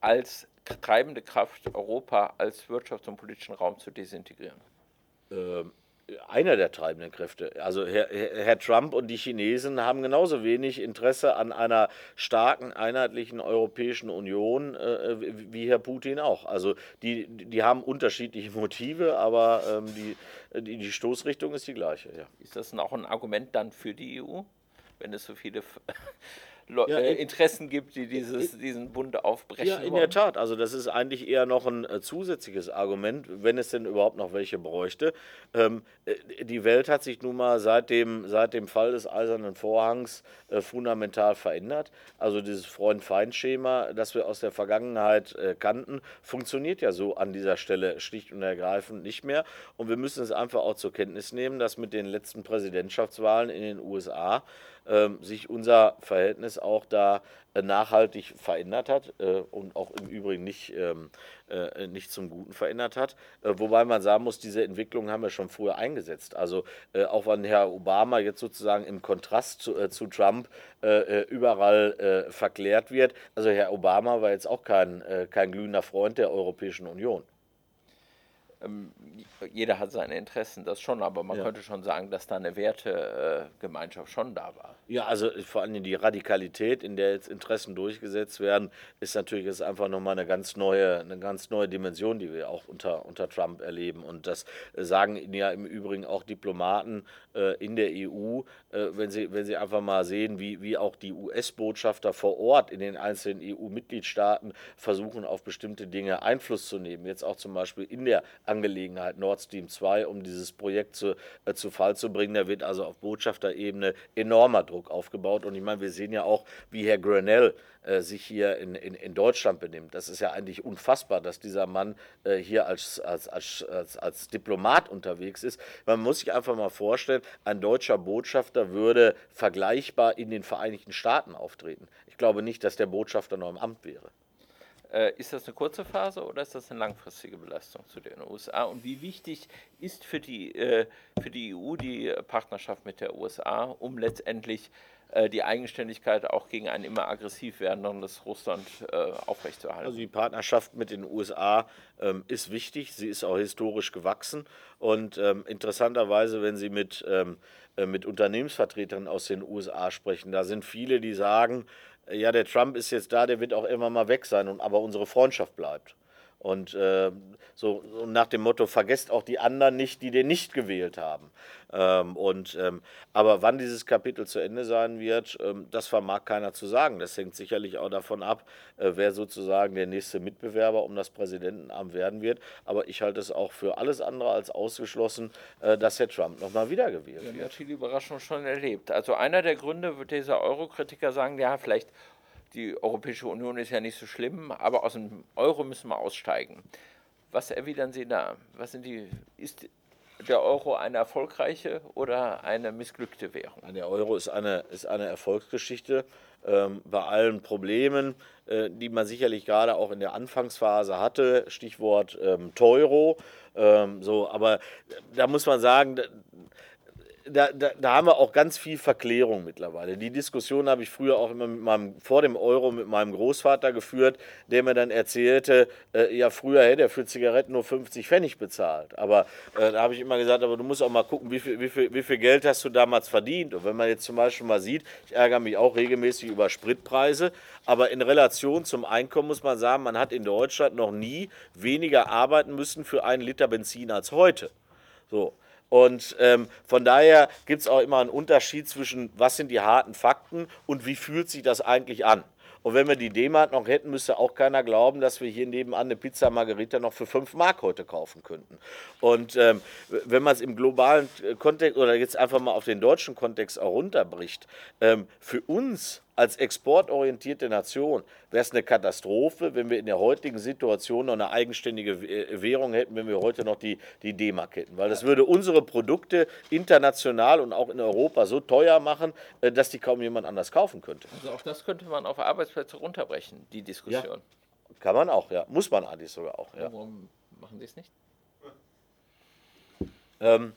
als treibende Kraft, Europa als wirtschafts- und politischen Raum zu desintegrieren? Ähm, einer der treibenden Kräfte. Also Herr, Herr, Trump und die Chinesen haben genauso wenig Interesse an einer starken, einheitlichen Europäischen Union äh, wie Herr Putin auch. Also die, die haben unterschiedliche Motive, aber ähm, die, die, die, Stoßrichtung ist die gleiche. Ja. Ist das auch ein Argument dann für die EU, wenn es so viele ja, äh, Interessen gibt, die dieses, diesen Bund aufbrechen. Ja, in wollen. der Tat. Also das ist eigentlich eher noch ein äh, zusätzliches Argument, wenn es denn überhaupt noch welche bräuchte. Ähm, äh, die Welt hat sich nun mal seit dem, seit dem Fall des Eisernen Vorhangs äh, fundamental verändert. Also dieses Freund-Feind-Schema, das wir aus der Vergangenheit äh, kannten, funktioniert ja so an dieser Stelle schlicht und ergreifend nicht mehr. Und wir müssen es einfach auch zur Kenntnis nehmen, dass mit den letzten Präsidentschaftswahlen in den USA sich unser Verhältnis auch da äh, nachhaltig verändert hat äh, und auch im Übrigen nicht, ähm, äh, nicht zum Guten verändert hat. Wobei man sagen muss, diese Entwicklungen haben wir schon früher eingesetzt. Also auch wenn Herr Obama jetzt sozusagen im Kontrast zu, zu Trump überall verklärt wird. Also Herr Obama war jetzt auch kein, kein glühender Freund der Europäischen Union. Ähm, jeder hat seine Interessen, das schon, aber man ja. könnte schon sagen, dass da eine Wertegemeinschaft schon da war. Ja, also vor allem die Radikalität, in der jetzt Interessen durchgesetzt werden, ist natürlich jetzt einfach nochmal eine ganz neue, eine ganz neue Dimension, die wir auch unter, unter Trump erleben. Und das sagen ja im Übrigen auch Diplomaten äh, in der EU, äh, wenn, sie, wenn sie einfach mal sehen, wie, wie auch die US-Botschafter vor Ort in den einzelnen EU-Mitgliedstaaten versuchen, auf bestimmte Dinge Einfluss zu nehmen. Jetzt auch zum Beispiel in der Angelegenheit Nord Stream 2, um dieses Projekt zu, äh, zu Fall zu bringen. Da wird also auf Botschafterebene enormer Druck aufgebaut. Und ich meine, wir sehen ja auch, wie Herr Grenell äh, sich hier in, in, in Deutschland benimmt. Das ist ja eigentlich unfassbar, dass dieser Mann äh, hier als, als, als, als, als Diplomat unterwegs ist. Man muss sich einfach mal vorstellen, ein deutscher Botschafter würde vergleichbar in den Vereinigten Staaten auftreten. Ich glaube nicht, dass der Botschafter noch im Amt wäre. Äh, ist das eine kurze Phase oder ist das eine langfristige Belastung zu den USA? Und wie wichtig ist für die, äh, für die EU die Partnerschaft mit der USA, um letztendlich äh, die Eigenständigkeit auch gegen ein immer aggressiv werdendes Russland äh, aufrechtzuerhalten? Also die Partnerschaft mit den USA ähm, ist wichtig, sie ist auch historisch gewachsen und ähm, interessanterweise, wenn Sie mit, ähm, äh, mit Unternehmensvertretern aus den USA sprechen, da sind viele, die sagen, ja, der Trump ist jetzt da, der wird auch immer mal weg sein, und, aber unsere Freundschaft bleibt. Und äh, so, so, nach dem Motto, vergesst auch die anderen nicht, die den nicht gewählt haben. Ähm, und, ähm, aber wann dieses Kapitel zu Ende sein wird, ähm, das vermag keiner zu sagen. Das hängt sicherlich auch davon ab, äh, wer sozusagen der nächste Mitbewerber um das Präsidentenamt werden wird. Aber ich halte es auch für alles andere als ausgeschlossen, äh, dass Herr Trump nochmal wiedergewählt ja, wird. hat viele Überraschungen schon erlebt. Also einer der Gründe, wird dieser Euro-Kritiker sagen, ja, vielleicht die Europäische Union ist ja nicht so schlimm, aber aus dem Euro müssen wir aussteigen. Was erwidern Sie da? Was sind die, ist, der Euro eine erfolgreiche oder eine missglückte Währung? Der Euro ist eine, ist eine Erfolgsgeschichte ähm, bei allen Problemen, äh, die man sicherlich gerade auch in der Anfangsphase hatte. Stichwort ähm, Teuro. Ähm, so, aber da muss man sagen, da, da, da, haben wir auch ganz viel Verklärung mittlerweile. Die Diskussion habe ich früher auch immer mit meinem, vor dem Euro mit meinem Großvater geführt, der mir dann erzählte, äh, ja, früher hätte er für Zigaretten nur 50 Pfennig bezahlt. Aber äh, da habe ich immer gesagt, aber du musst auch mal gucken, wie viel, wie, viel, wie viel Geld hast du damals verdient. Und wenn man jetzt zum Beispiel mal sieht, ich ärgere mich auch regelmäßig über Spritpreise, aber in Relation zum Einkommen muss man sagen, man hat in Deutschland noch nie weniger arbeiten müssen für einen Liter Benzin als heute. So. Und ähm, von daher gibt es auch immer einen Unterschied zwischen, was sind die harten Fakten und wie fühlt sich das eigentlich an. Und wenn wir die D-Mark noch hätten, müsste auch keiner glauben, dass wir hier nebenan eine Pizza Margarita noch für 5 Mark heute kaufen könnten. Und ähm, wenn man es im globalen äh, Kontext oder jetzt einfach mal auf den deutschen Kontext auch runterbricht, ähm, für uns als exportorientierte Nation wäre es eine Katastrophe, wenn wir in der heutigen Situation noch eine eigenständige äh, Währung hätten, wenn wir heute noch die, die D-Mark hätten. Weil das würde unsere Produkte international und auch in Europa so teuer machen, äh, dass die kaum jemand anders kaufen könnte. Also auch das könnte man auf Arbeitsplätze runterbrechen, die Diskussion. Ja, kann man auch, ja. Muss man eigentlich sogar auch. Ja. Warum machen Sie es nicht? Ähm,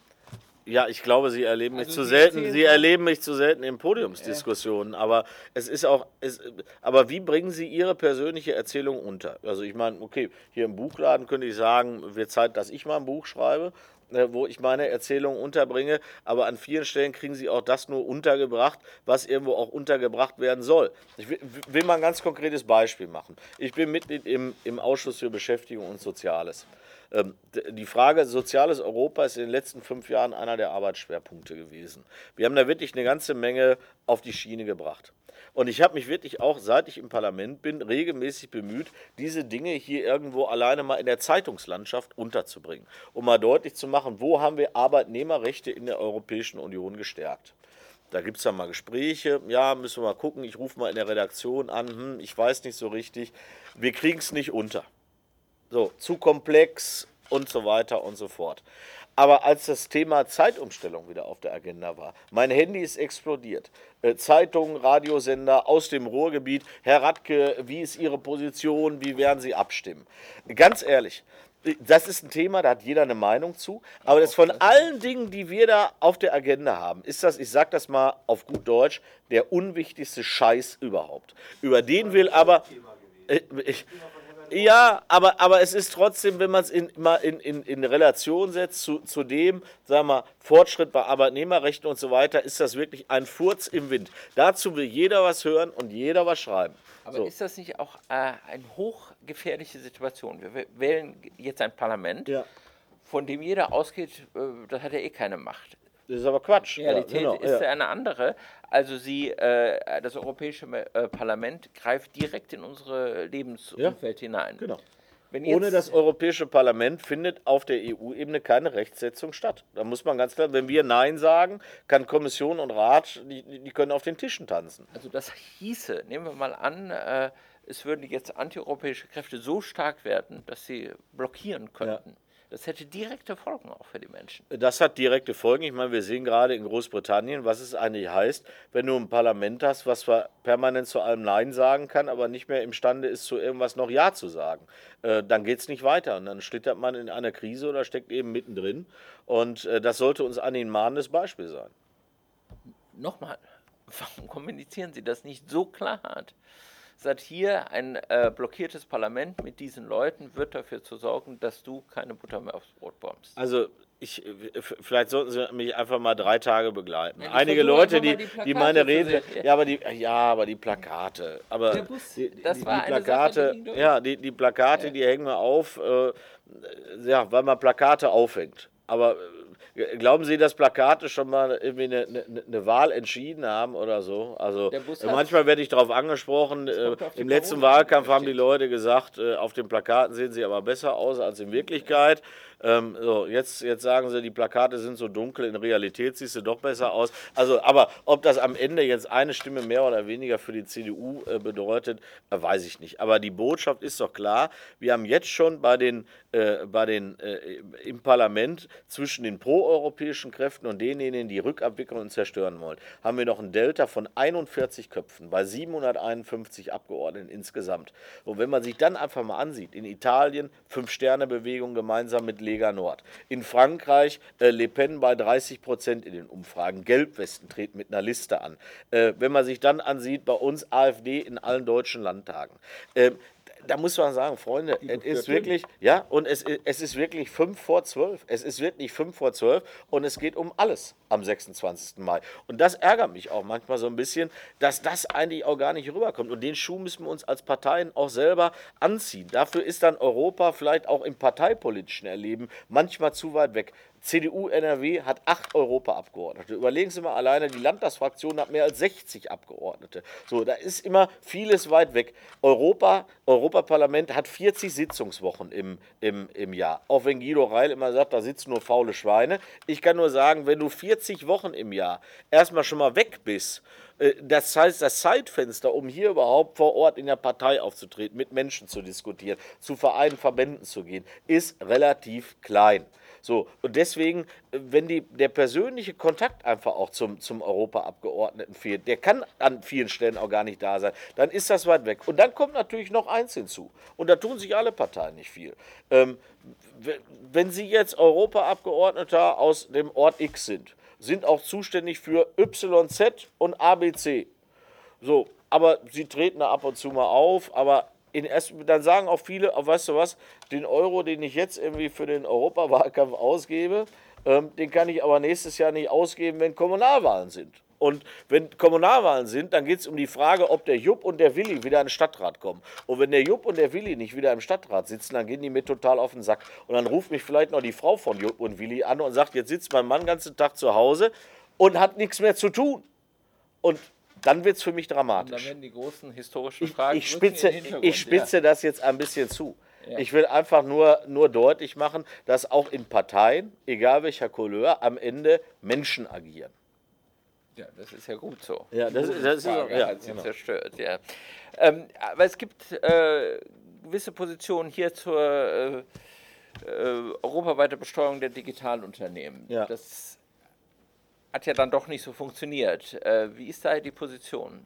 ja, ich glaube, Sie erleben mich also zu selten. Sie erleben mich zu selten in Podiumsdiskussionen. Aber es ist auch. Es, aber wie bringen Sie Ihre persönliche Erzählung unter? Also ich meine, okay, hier im Buchladen könnte ich sagen, wird Zeit, dass ich mal ein Buch schreibe, äh, wo ich meine Erzählung unterbringe. Aber an vielen Stellen kriegen Sie auch das nur untergebracht, was irgendwo auch untergebracht werden soll. Ich will, will mal ein ganz konkretes Beispiel machen. Ich bin Mitglied im, im Ausschuss für Beschäftigung und Soziales. Ähm, die Frage soziales Europa ist in den letzten fünf Jahren einer der Arbeitsschwerpunkte gewesen. Wir haben da wirklich eine ganze Menge auf die Schiene gebracht. Und ich habe mich wirklich auch, seit ich im Parlament bin, regelmäßig bemüht, diese Dinge hier irgendwo alleine mal in der Zeitungslandschaft unterzubringen, um mal deutlich zu machen, wo haben wir Arbeitnehmerrechte in der Europäischen Union gestärkt. Da gibt es dann mal Gespräche, ja, müssen wir mal gucken, ich rufe mal in der Redaktion an, hm, ich weiß nicht so richtig, wir kriegen es nicht unter. So, zu komplex und so weiter und so fort. Aber als das Thema Zeitumstellung wieder auf der Agenda war, mein Handy ist explodiert. Äh, Zeitungen, Radiosender aus dem Ruhrgebiet. Herr Radke, wie ist Ihre Position? Wie werden Sie abstimmen? Ganz ehrlich, das ist ein Thema, da hat jeder eine Meinung zu. Aber das von allen Dingen, die wir da auf der Agenda haben, ist das, ich sage das mal auf gut Deutsch, der unwichtigste Scheiß überhaupt. Über den will aber. Äh, ich, ja, aber, aber es ist trotzdem, wenn man es in, in, in, in Relation setzt zu, zu dem, sagen wir, Fortschritt bei Arbeitnehmerrechten und so weiter, ist das wirklich ein Furz im Wind. Dazu will jeder was hören und jeder was schreiben. Aber so. ist das nicht auch äh, eine hochgefährliche Situation? Wir wählen jetzt ein Parlament, ja. von dem jeder ausgeht, äh, das hat ja eh keine Macht. Das ist aber Quatsch. Die Realität ja, genau, ist ja. eine andere. Also sie, äh, das Europäische äh, Parlament greift direkt in unsere Lebensumwelt ja, hinein. Genau. Ohne das Europäische Parlament findet auf der EU-Ebene keine Rechtsetzung statt. Da muss man ganz klar, wenn wir Nein sagen, kann Kommission und Rat, die, die können auf den Tischen tanzen. Also das hieße, nehmen wir mal an, äh, es würden jetzt antieuropäische Kräfte so stark werden, dass sie blockieren könnten. Das hätte direkte Folgen auch für die Menschen. Das hat direkte Folgen. Ich meine, wir sehen gerade in Großbritannien, was es eigentlich heißt, wenn du ein Parlament hast, was zwar permanent zu allem Nein sagen kann, aber nicht mehr imstande ist, zu irgendwas noch Ja zu sagen. Äh, dann geht es nicht weiter. Und dann schlittert man in einer Krise oder steckt eben mittendrin. Und äh, das sollte uns ein mahnendes Beispiel sein. Nochmal, warum kommunizieren Sie das nicht so klar? sagt hier, ein äh, blockiertes Parlament mit diesen Leuten wird dafür zu sorgen, dass du keine Butter mehr aufs Brot bombst. Also ich, vielleicht sollten Sie mich einfach mal drei Tage begleiten. Ja, Einige Leute, die, die, die meine Rede, ja, aber die, ja, aber die Plakate, aber Bus, die, die, die Plakate, Sache, ja, die, die Plakate, ja. die hängen wir auf, äh, ja, weil man Plakate aufhängt. Aber Glauben Sie, dass Plakate schon mal irgendwie eine, eine, eine Wahl entschieden haben oder so? Also manchmal werde ich darauf angesprochen. Äh, Im letzten Wahlkampf haben die Leute gesagt, äh, auf den Plakaten sehen sie aber besser aus als in Wirklichkeit. Ähm, so, jetzt, jetzt sagen sie, die Plakate sind so dunkel, in Realität siehst du doch besser aus. Also, aber ob das am Ende jetzt eine Stimme mehr oder weniger für die CDU äh, bedeutet, äh, weiß ich nicht. Aber die Botschaft ist doch klar, wir haben jetzt schon bei den, äh, bei den äh, im Parlament zwischen den proeuropäischen Kräften und denjenigen, die rückabwickeln zerstören wollen, haben wir noch ein Delta von 41 Köpfen bei 751 Abgeordneten insgesamt. Und wenn man sich dann einfach mal ansieht, in Italien Fünf-Sterne-Bewegung gemeinsam mit Lega Nord. In Frankreich äh, Le Pen bei 30 Prozent in den Umfragen. Gelbwesten treten mit einer Liste an. Äh, wenn man sich dann ansieht, bei uns AfD in allen deutschen Landtagen. Äh, da muss man sagen, Freunde, es ist wirklich, ja, und es, es ist wirklich fünf vor zwölf. Es ist wirklich fünf vor zwölf und es geht um alles am 26. Mai. Und das ärgert mich auch manchmal so ein bisschen, dass das eigentlich auch gar nicht rüberkommt. Und den Schuh müssen wir uns als Parteien auch selber anziehen. Dafür ist dann Europa vielleicht auch im parteipolitischen Erleben manchmal zu weit weg. CDU NRW hat acht Europaabgeordnete. Überlegen Sie mal alleine, die Landtagsfraktion hat mehr als 60 Abgeordnete. So, da ist immer vieles weit weg. Europa, Europaparlament hat 40 Sitzungswochen im, im, im Jahr. Auch wenn Guido Reil immer sagt, da sitzen nur faule Schweine. Ich kann nur sagen, wenn du 40 Wochen im Jahr erstmal schon mal weg bist, äh, das heißt, das Zeitfenster, um hier überhaupt vor Ort in der Partei aufzutreten, mit Menschen zu diskutieren, zu Vereinen, Verbänden zu gehen, ist relativ klein. So, und deswegen, äh, wenn die, der persönliche Kontakt einfach auch zum, zum Europaabgeordneten fehlt, der kann an vielen Stellen auch gar nicht da sein, dann ist das weit weg. Und dann kommt natürlich noch eins hinzu. Und da tun sich alle Parteien nicht viel. Ähm, wenn Sie jetzt Europaabgeordneter aus dem Ort X sind, sind auch zuständig für YZ und ABC. So, aber sie treten da ab und zu mal auf, aber in dann sagen auch viele, oh, weißt du was, den Euro, den ich jetzt irgendwie für den Europawahlkampf ausgebe, ähm, den kann ich aber nächstes Jahr nicht ausgeben, wenn Kommunalwahlen sind. Und wenn Kommunalwahlen sind, dann geht es um die Frage, ob der Jupp und der Willi wieder in den Stadtrat kommen. Und wenn der Jupp und der Willi nicht wieder im Stadtrat sitzen, dann gehen die mir total auf den Sack. Und dann ruft mich vielleicht noch die Frau von Jupp und Willi an und sagt, jetzt sitzt mein Mann den ganzen Tag zu Hause und hat nichts mehr zu tun. Und dann wird es für mich dramatisch. Und dann werden die großen historischen Fragen. Ich, ich spitze, ich spitze ja. das jetzt ein bisschen zu. Ja. Ich will einfach nur, nur deutlich machen, dass auch in Parteien, egal welcher Couleur, am Ende Menschen agieren. Ja, das ist ja gut so. Ja, das, das ist auch, ja, hat sie genau. zerstört. Ja. Ähm, aber es gibt äh, gewisse Positionen hier zur äh, äh, europaweiten Besteuerung der Digitalunternehmen. Ja. Das hat ja dann doch nicht so funktioniert. Äh, wie ist da die Position?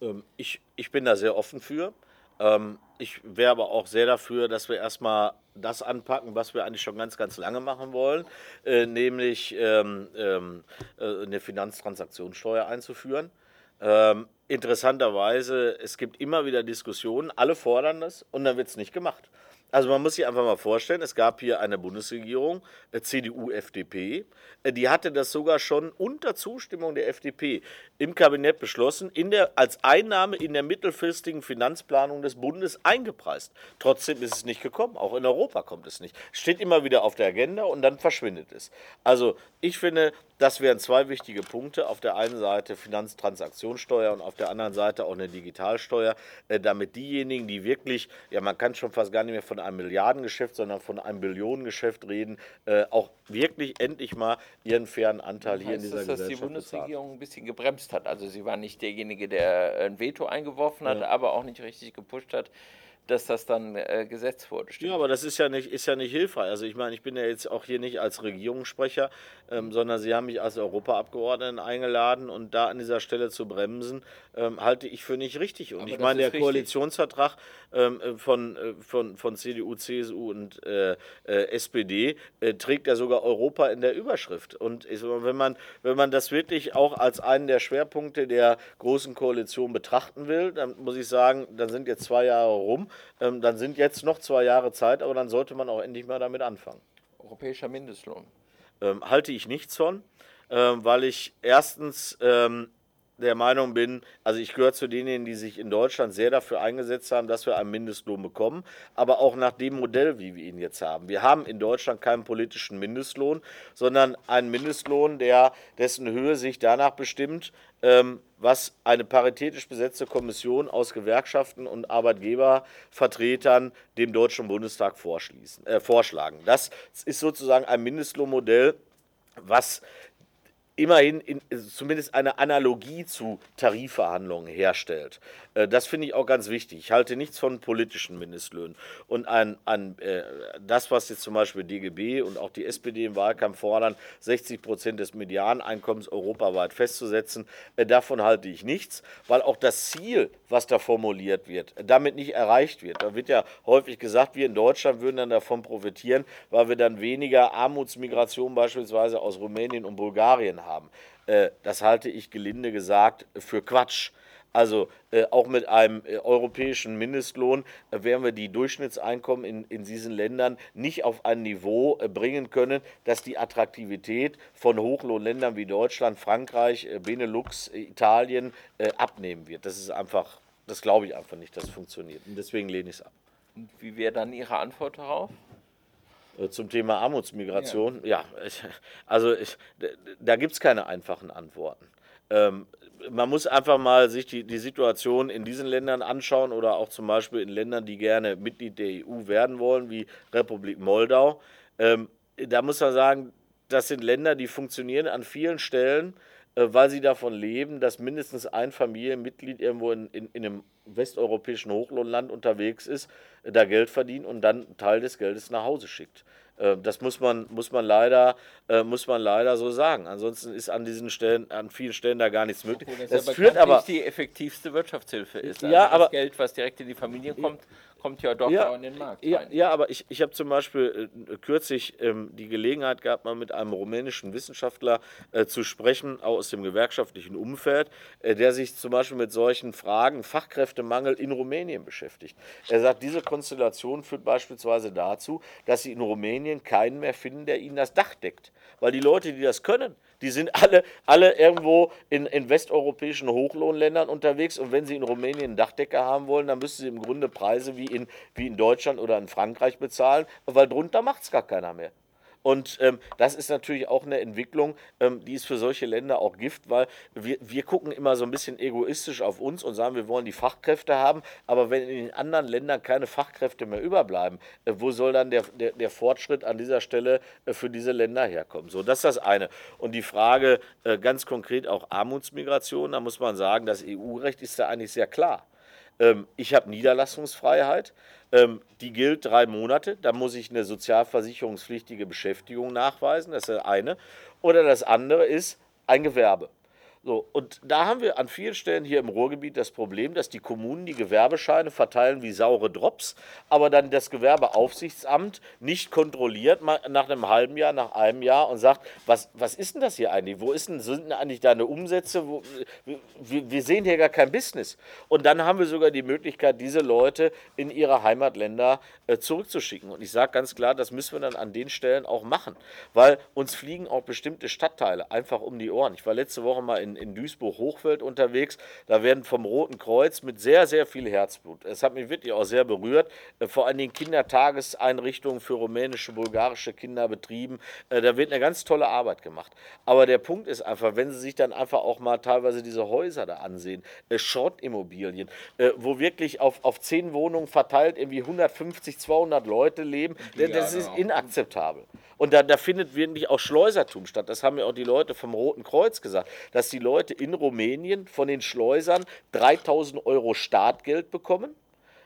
Ähm, ich, ich bin da sehr offen für. Ähm, ich wäre aber auch sehr dafür, dass wir erstmal das anpacken, was wir eigentlich schon ganz, ganz lange machen wollen, äh, nämlich ähm, äh, eine Finanztransaktionssteuer einzuführen. Interessanterweise, es gibt immer wieder Diskussionen, alle fordern das und dann wird es nicht gemacht. Also man muss sich einfach mal vorstellen, es gab hier eine Bundesregierung, äh, CDU, FDP, äh, die hatte das sogar schon unter Zustimmung der FDP im Kabinett beschlossen, in der, als Einnahme in der mittelfristigen Finanzplanung des Bundes eingepreist. Trotzdem ist es nicht gekommen, auch in Europa kommt es nicht. Steht immer wieder auf der Agenda und dann verschwindet es. Also ich finde, das wären zwei wichtige Punkte. Auf der einen Seite Finanztransaktionssteuer und auf der anderen Seite auch eine Digitalsteuer, äh, damit diejenigen, die wirklich, ja man kann schon fast gar nicht mehr von einem Milliardengeschäft, sondern von einem Billionengeschäft reden, äh, auch wirklich endlich mal ihren fairen Anteil heißt hier in dieser das, Gesellschaft dass die Bundesregierung bezahlt. ein bisschen gebremst hat. Also sie war nicht derjenige, der ein Veto eingeworfen hat, ja. aber auch nicht richtig gepusht hat dass das dann äh, gesetzt wurde. Stimmt. Ja, aber das ist ja, nicht, ist ja nicht hilfreich. Also ich meine, ich bin ja jetzt auch hier nicht als Regierungssprecher, ähm, sondern Sie haben mich als Europaabgeordneten eingeladen und da an dieser Stelle zu bremsen, ähm, halte ich für nicht richtig. Und aber ich meine, der richtig. Koalitionsvertrag ähm, äh, von, äh, von, von CDU, CSU und äh, äh SPD äh, trägt ja sogar Europa in der Überschrift. Und ich, wenn, man, wenn man das wirklich auch als einen der Schwerpunkte der großen Koalition betrachten will, dann muss ich sagen, dann sind jetzt zwei Jahre rum ähm, dann sind jetzt noch zwei Jahre Zeit, aber dann sollte man auch endlich mal damit anfangen. Europäischer Mindestlohn. Ähm, halte ich nichts von, ähm, weil ich erstens ähm, der Meinung bin, also ich gehöre zu denen, die sich in Deutschland sehr dafür eingesetzt haben, dass wir einen Mindestlohn bekommen, aber auch nach dem Modell, wie wir ihn jetzt haben. Wir haben in Deutschland keinen politischen Mindestlohn, sondern einen Mindestlohn, der dessen Höhe sich danach bestimmt, ähm, was eine paritätisch besetzte Kommission aus Gewerkschaften und Arbeitgebervertretern dem Deutschen Bundestag äh, vorschlagen. Das ist sozusagen ein Mindestlohnmodell, was immerhin in, zumindest eine Analogie zu Tarifverhandlungen herstellt. Äh, das finde ich auch ganz wichtig. Ich halte nichts von politischen Mindestlöhnen. Und an, an äh, das, was jetzt zum Beispiel DGB und auch die SPD im Wahlkampf fordern, 60 Prozent des Medianeinkommens europaweit festzusetzen, äh, davon halte ich nichts, weil auch das Ziel, was da formuliert wird, damit nicht erreicht wird. Da wird ja häufig gesagt, wir in Deutschland würden dann davon profitieren, weil wir dann weniger Armutsmigration beispielsweise aus Rumänien und Bulgarien haben. Äh, das halte ich gelinde gesagt für Quatsch. Also äh, auch mit einem äh, europäischen Mindestlohn äh, werden wir die Durchschnittseinkommen in, in diesen Ländern nicht auf ein Niveau äh, bringen können, dass die Attraktivität von Hochlohnländern wie Deutschland, Frankreich, äh, Benelux, Italien abnehmen wird. Das ist einfach, das glaube ich einfach nicht, dass es funktioniert. Und deswegen lehne ich es ab. Und wie wäre dann Ihre Antwort darauf? Zum Thema Armutsmigration, ja, ja ich, also ich, da gibt es keine einfachen Antworten. Ähm, man muss einfach mal sich die, die Situation in diesen Ländern anschauen oder auch zum Beispiel in Ländern, die gerne Mitglied der EU werden wollen, wie Republik Moldau. Ähm, da muss man sagen, das sind Länder, die funktionieren an vielen Stellen, äh, weil sie davon leben, dass mindestens ein Familienmitglied irgendwo in, in, in einem westeuropäischen Hochlohnland unterwegs ist, äh, da Geld verdient und dann einen Teil des Geldes nach Hause schickt. Äh, das muss man, muss, man leider, äh, muss man leider so sagen. Ansonsten ist an diesen Stellen, an vielen Stellen da gar nichts möglich. Obwohl das, das führt aber die effektivste Wirtschaftshilfe ist. Also ja, aber das Geld, was direkt in die Familie kommt, kommt ja doch ja, auch in den Markt. Ja, ja aber ich, ich habe zum Beispiel äh, kürzlich ähm, die Gelegenheit gehabt, mal mit einem rumänischen Wissenschaftler äh, zu sprechen, auch aus dem gewerkschaftlichen Umfeld, äh, der sich zum Beispiel mit solchen Fragen Fachkräftemangel in Rumänien beschäftigt. Er sagt, diese Konstellation führt beispielsweise dazu, dass sie in Rumänien keinen mehr finden, der ihnen das Dach deckt. Weil die Leute, die das können, die sind alle, alle irgendwo in, in westeuropäischen Hochlohnländern unterwegs und wenn sie in Rumänien einen Dachdecker haben wollen, dann müssen sie im Grunde Preise wie in, wie in Deutschland oder in Frankreich bezahlen, weil drunter macht es gar keiner mehr. Und ähm, das ist natürlich auch eine Entwicklung, ähm, die ist für solche Länder auch Gift, weil wir, wir gucken immer so ein bisschen egoistisch auf uns und sagen, wir wollen die Fachkräfte haben, aber wenn in den anderen Ländern keine Fachkräfte mehr überbleiben, äh, wo soll dann der, der, der, Fortschritt an dieser Stelle äh, für diese Länder herkommen? So, das ist das eine. Und die Frage äh, ganz konkret auch Armutsmigration, da muss man sagen, das EU-Recht ist da eigentlich sehr klar. Ähm, ich habe Niederlassungsfreiheit. Ähm, die gilt drei Monate. Da muss ich eine sozialversicherungspflichtige Beschäftigung nachweisen. Das ist das eine. Oder das andere ist ein Gewerbe. So, und da haben wir an vielen Stellen hier im Ruhrgebiet das Problem, dass die Kommunen die Gewerbescheine verteilen wie saure Drops, aber dann das Gewerbeaufsichtsamt nicht kontrolliert nach einem halben Jahr, nach einem Jahr und sagt, was, was ist denn das hier eigentlich? Wo ist denn, sind denn eigentlich deine Umsätze? Wo, wir, wir sehen hier gar kein Business. Und dann haben wir sogar die Möglichkeit, diese Leute in ihre Heimatländer äh, zurückzuschicken. Und ich sage ganz klar, das müssen wir dann an den Stellen auch machen, weil uns fliegen auch bestimmte Stadtteile einfach um die Ohren. Ich war letzte Woche mal in in, in Duisburg-Hochfeld unterwegs. Da werden vom Roten Kreuz mit sehr, sehr viel Herzblut. Es hat mich wirklich auch sehr berührt. Äh, vor allem den Kindertageseinrichtungen für rumänische, bulgarische Kinder betrieben. Äh, da wird eine ganz tolle Arbeit gemacht. Aber der Punkt ist einfach, wenn Sie sich dann einfach auch mal teilweise diese Häuser da ansehen, äh, Schrottimmobilien, wo wirklich auf, auf zehn Wohnungen verteilt irgendwie 150, 200 Leute leben, das ist inakzeptabel. Und da, da findet wirklich auch Schleusertum statt. Das haben ja auch die Leute vom Roten Kreuz gesagt, dass die Leute in Rumänien von den Schleusern 3000 Euro Startgeld bekommen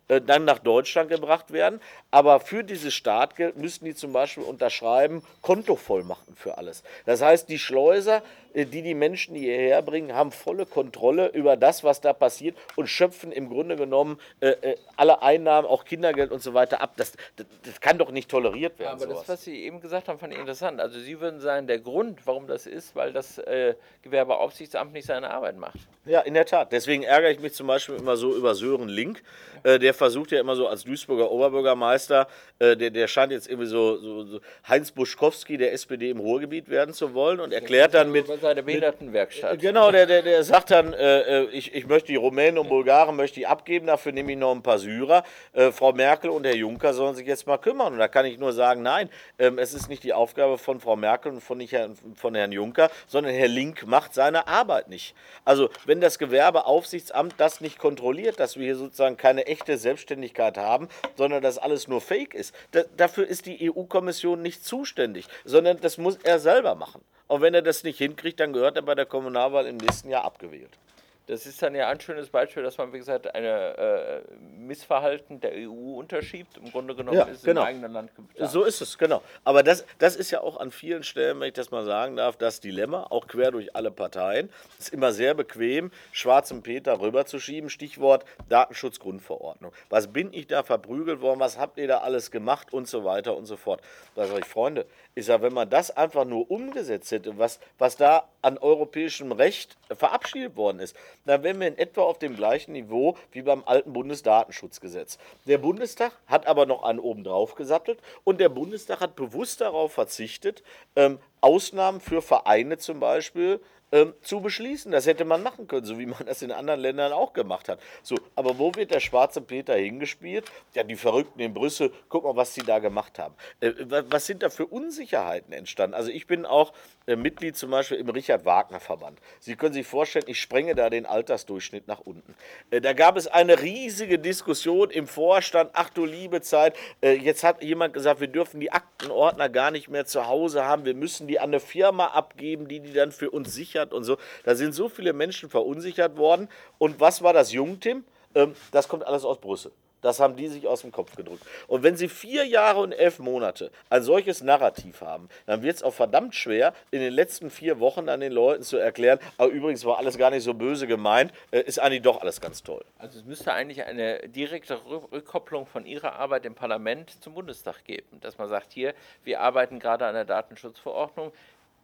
äh, dann nach Deutschland gebracht werden. Aber für dieses Startgeld müssen die zum Beispiel unterschreiben, Kontovollmachten für alles. Das heißt, die Schleuser, die die Menschen hierher bringen, haben volle Kontrolle über das, was da passiert und schöpfen im Grunde genommen äh, äh alle Einnahmen, auch Kindergeld und so weiter ab. Das, das, das kann doch nicht toleriert werden. Aber sowas. das, was Sie eben gesagt haben, fand ich interessant. Also Sie würden sagen, der Grund, warum das ist, weil das äh, Gewerbeaufsichtsamt nicht seine Arbeit macht. Ja, in der Tat. Deswegen ärgere ich mich zum Beispiel immer so über Sören Link. Äh, der versucht ja immer so als Duisburger Oberbürgermeister, äh, der, der scheint jetzt irgendwie so, so, so, Heinz Buschkowski der SPD im Ruhrgebiet werden zu wollen und erklärt dann mit, seine Behindertenwerkstatt. Genau, der, der, der sagt dann, äh, äh, ich, ich möchte die Rumänen und Bulgaren möchte ich abgeben, dafür nehme ich noch ein paar Syrer. Äh, Frau Merkel und Herr Juncker sollen sich jetzt mal kümmern. Und da kann ich nur sagen, nein, ähm, es ist nicht die Aufgabe von Frau Merkel und von, nicht Herrn, von Herrn Juncker, sondern Herr Link macht seine Arbeit nicht. Also wenn das Gewerbeaufsichtsamt das nicht kontrolliert, dass wir hier sozusagen keine echte Selbstständigkeit haben, sondern dass alles nur Fake ist, da, dafür ist die EU-Kommission nicht zuständig, sondern das muss er selber machen. Und wenn er das nicht hinkriegt, dann gehört er bei der Kommunalwahl im nächsten Jahr abgewählt. Das ist dann ja ein schönes Beispiel, dass man, wie gesagt, ein äh, Missverhalten der EU unterschiebt. Im Grunde genommen Ja, ist es genau. im eigenen Land getan. So ist es, genau. Aber das, das ist ja auch an vielen Stellen, wenn ich das mal sagen darf, das Dilemma, auch quer durch alle Parteien. Es ist immer sehr bequem, schwarzen Peter rüberzuschieben. Stichwort Datenschutzgrundverordnung. Was bin ich da verprügelt worden? Was habt ihr da alles gemacht? Und so weiter und so fort. Da sage ich, Freunde, ist ja, wenn man das einfach nur umgesetzt hätte, was, was da an europäischem Recht verabschiedet worden ist, dann wären wir in etwa auf dem gleichen Niveau wie beim alten Bundesdatenschutzgesetz. Der Bundestag hat aber noch einen oben drauf gesattelt und der Bundestag hat bewusst darauf verzichtet, ähm, Ausnahmen für Vereine zum Beispiel ähm, zu beschließen. Das hätte man machen können, so wie man das in anderen Ländern auch gemacht hat. So, aber wo wird der schwarze Peter hingespielt? Ja, die Verrückten in Brüssel, guck mal, was sie da gemacht haben. Äh, wa- was sind da für Unsicherheiten entstanden? Also ich bin auch äh, Mitglied zum Beispiel im Richard-Wagner-Verband. Sie können sich vorstellen, ich sprenge da den Altersdurchschnitt nach unten. Äh, da gab es eine riesige Diskussion im Vorstand, ach du liebe Zeit, äh, jetzt hat jemand gesagt, wir dürfen die Aktenordner gar nicht mehr zu Hause haben, wir müssen die an eine Firma abgeben, die die dann für uns sichert und so. Da sind so viele Menschen verunsichert worden. Und was war das Jungtim? Ähm, das kommt alles aus Brüssel. Das haben die sich aus dem Kopf gedrückt. Und wenn sie vier Jahre und elf Monate ein solches Narrativ haben, dann wird es auch verdammt schwer, in den letzten vier Wochen dann den Leuten zu erklären, aber übrigens war alles gar nicht so böse gemeint, äh, ist eigentlich doch alles ganz toll. Also es müsste eigentlich eine direkte Rück- Rückkopplung von Ihrer Arbeit im Parlament zum Bundestag geben. Dass man sagt, hier, wir arbeiten gerade an der Datenschutzverordnung,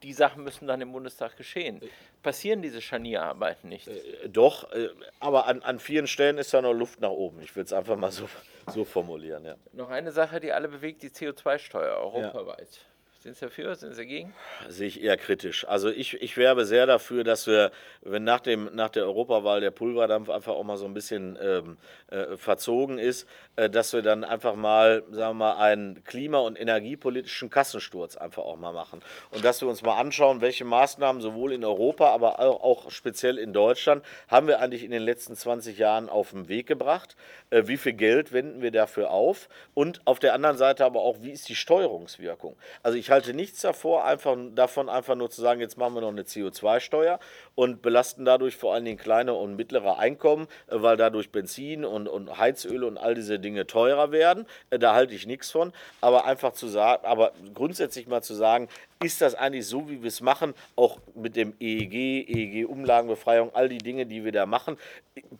die Sachen müssen dann im Bundestag geschehen. Passieren diese Scharnierarbeiten nicht? Äh, Doch, äh, aber an, an vielen Stellen ist da noch Luft nach oben. Ich würde es einfach mal so, so formulieren. Ja. Noch eine Sache, die alle bewegt, die CO2-Steuer europaweit. Sind Sie dafür? Sind Sie dagegen? Sehe ich eher kritisch. Also ich, ich werbe sehr dafür, dass wir, wenn nach, dem, nach der Europawahl der Pulverdampf einfach auch mal so ein bisschen ähm, äh, verzogen ist, äh, dass wir dann einfach mal, sagen wir mal, einen klima- und energiepolitischen Kassensturz einfach auch mal machen. Und dass wir uns mal anschauen, welche Maßnahmen sowohl in Europa, aber auch, speziell in Deutschland haben wir eigentlich in den letzten 20 Jahren auf den Weg gebracht. Äh, wie viel Geld wenden wir dafür auf? Und auf der anderen Seite aber auch, wie ist die Steuerungswirkung? Also ich halte nichts davor, einfach, davon, einfach nur zu sagen, jetzt machen wir noch eine CO2-Steuer und belasten dadurch vor allen Dingen kleine und mittlere Einkommen, äh, weil dadurch Benzin und, und Heizöl und all diese Dinge teurer werden. Äh, Da halte ich nichts von. Aber einfach zu sagen, aber grundsätzlich mal zu sagen, ist das eigentlich so, wie wir es machen, auch mit dem EEG, EEG-Umlagenbefreiung, all die Dinge, die wir da machen,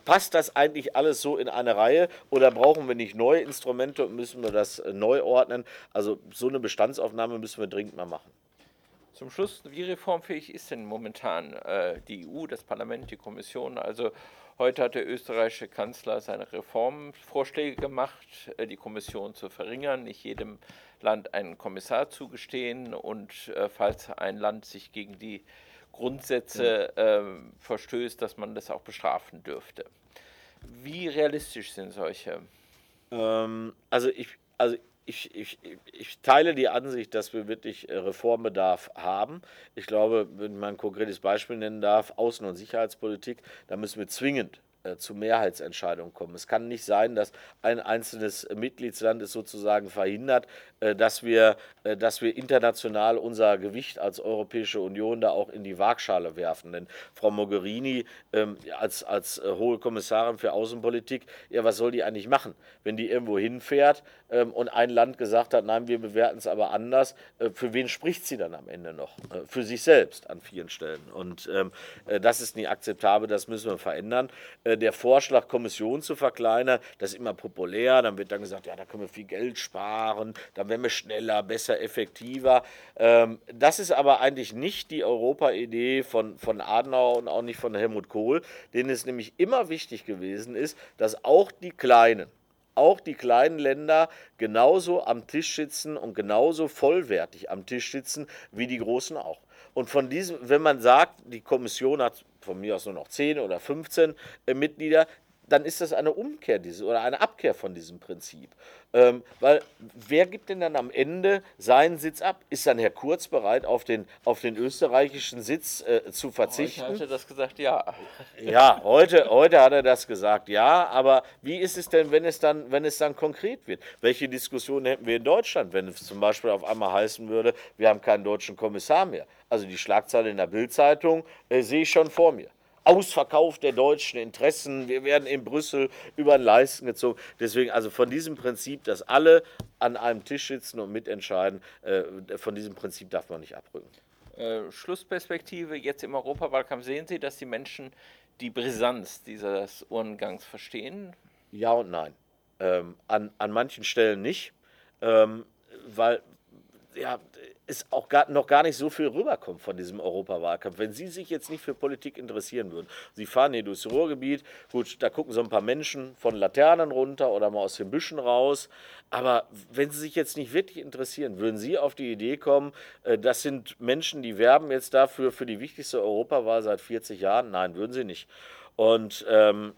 passt das eigentlich alles so in eine Reihe oder brauchen wir nicht neue Instrumente und müssen wir das äh, neu ordnen? Also so eine Bestandsaufnahme müssen wir dringend mal machen. Zum Schluss, wie reformfähig ist denn momentan äh, die EU, das Parlament, die Kommission? Also heute hat der österreichische Kanzler seine Reformvorschläge gemacht, äh, die Kommission zu verringern, nicht jedem Land einen Kommissar zugestehen und äh, falls ein Land sich gegen die Grundsätze ähm, verstößt, dass man das auch bestrafen dürfte. Wie realistisch sind solche? Ähm, also ich, also ich, ich, ich teile die Ansicht, dass wir wirklich äh, Reformbedarf haben. Ich glaube, wenn man ein konkretes Beispiel nennen darf, Außen- und Sicherheitspolitik, da müssen wir zwingend äh, zu Mehrheitsentscheidungen kommen. Es kann nicht sein, dass ein einzelnes Mitgliedsland es sozusagen verhindert, äh, dass wir, äh, dass wir international unser Gewicht als Europäische Union da auch in die Waagschale werfen. Denn Frau Mogherini ähm, als, als äh, hohe Kommissarin für Außenpolitik, ja, was soll die eigentlich machen, wenn die irgendwo hinfährt ähm, und ein Land gesagt hat, nein, wir bewerten es aber anders, äh, für wen spricht sie dann am Ende noch? Äh, für sich selbst an vielen Stellen. Und ähm, äh, das ist nicht akzeptabel, das müssen wir verändern. Äh, der Vorschlag, Kommission zu verkleinern, das ist immer populär. Dann wird dann gesagt, ja, da können wir viel Geld sparen, dann werden wir schneller, besser, effektiver. Ähm, das ist aber eigentlich nicht die Europa-Idee von, von Adenauer und auch nicht von Helmut Kohl, denen es nämlich immer wichtig gewesen ist, dass auch die Kleinen, auch die kleinen Länder genauso am Tisch sitzen und genauso vollwertig am Tisch sitzen wie die großen auch. Und von diesem, wenn man sagt, die Kommission hat von mir aus nur noch 10 oder 15 äh, Mitglieder, dann ist das eine Umkehr dieses, oder eine Abkehr von diesem Prinzip. Ähm, weil wer gibt denn dann am Ende seinen Sitz ab? Ist dann Herr Kurz bereit, auf den, auf den österreichischen Sitz äh, zu verzichten? Heute hat er das gesagt, ja. Ja, heute, heute hat er das gesagt, ja. Aber wie ist es denn, wenn es dann, wenn es dann konkret wird? Welche Diskussionen hätten wir in Deutschland, wenn es zum Beispiel auf einmal heißen würde, wir haben keinen deutschen Kommissar mehr? Also die Schlagzeile in der Bildzeitung äh, sehe ich schon vor mir. Ausverkauf der deutschen Interessen, wir werden in Brüssel über den Leisten gezogen. Deswegen also von diesem Prinzip, dass alle an einem Tisch sitzen und mitentscheiden, äh, von diesem Prinzip darf man nicht abrücken. Äh, Schlussperspektive jetzt im Europawahlkampf sehen Sie, dass die Menschen die Brisanz dieses Urnengangs verstehen? Ja und nein. Ähm, an, an manchen Stellen nicht, ähm, weil ja, es auch gar, noch gar nicht so viel rüberkommt von diesem Europawahlkampf. Wenn Sie sich jetzt nicht für Politik interessieren würden, Sie fahren hier durchs Ruhrgebiet, gut, da gucken so ein paar Menschen von Laternen runter oder mal aus den Büschen raus, aber wenn Sie sich jetzt nicht wirklich interessieren, würden Sie auf die Idee kommen, äh, das sind Menschen, die werben jetzt dafür für die wichtigste Europawahl seit 40 Jahren? Nein, würden Sie nicht. Und ähm,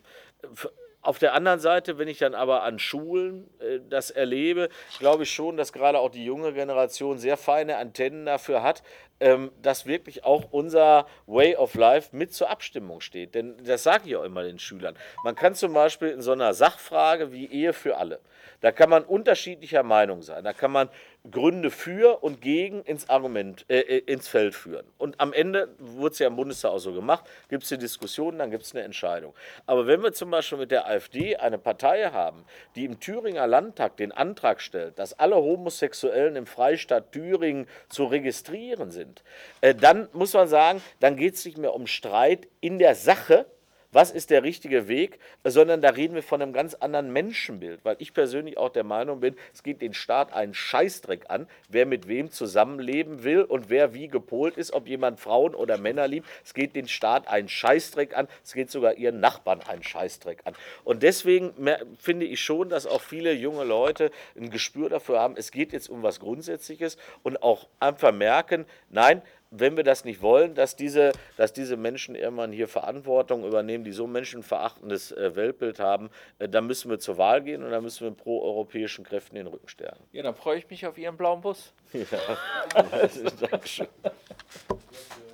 auf der anderen Seite, wenn ich dann aber an Schulen äh, das erlebe, glaube ich schon, dass gerade auch die junge Generation sehr feine Antennen dafür hat, ähm, dass wirklich auch unser Way of Life mit zur Abstimmung steht. Denn das sage ich auch immer den Schülern. Man kann zum Beispiel in so einer Sachfrage wie Ehe für alle, da kann man unterschiedlicher Meinung sein. Da kann man Gründe für und gegen ins Argument, äh, äh ins Feld führen. Und am Ende wurde es ja im Bundestag auch so gemacht, gibt es eine Diskussion, dann gibt es eine Entscheidung. Aber wenn wir zum Beispiel mit der AfD eine Partei haben, die im Thüringer Landtag den Antrag stellt, dass alle Homosexuellen im Freistaat Thüringen zu registrieren sind, äh, dann muss man sagen, dann geht es nicht mehr um Streit in der Sache, was ist der richtige Weg, sondern da reden wir von einem ganz anderen Menschenbild, weil ich persönlich auch der Meinung bin, es geht den Staat einen Scheißdreck an, wer mit wem zusammenleben will und wer wie gepolt ist, ob jemand Frauen oder Männer liebt. Es geht den Staat einen Scheißdreck an, es geht sogar ihren Nachbarn einen Scheißdreck an. Und deswegen finde ich schon, dass auch viele junge Leute ein Gespür dafür haben, es geht jetzt um was Grundsätzliches und auch einfach merken, nein, wenn wir das nicht wollen, dass diese, dass diese Menschen irgendwann hier Verantwortung übernehmen, die so menschenverachtendes äh, Weltbild haben, äh, dann müssen wir zur Wahl gehen und dann müssen wir pro-europäischen Kräften den Rücken stärken. Ja, dann freue ich mich auf Ihren blauen Bus. *laughs* Ja, *laughs* Dankeschön. *laughs*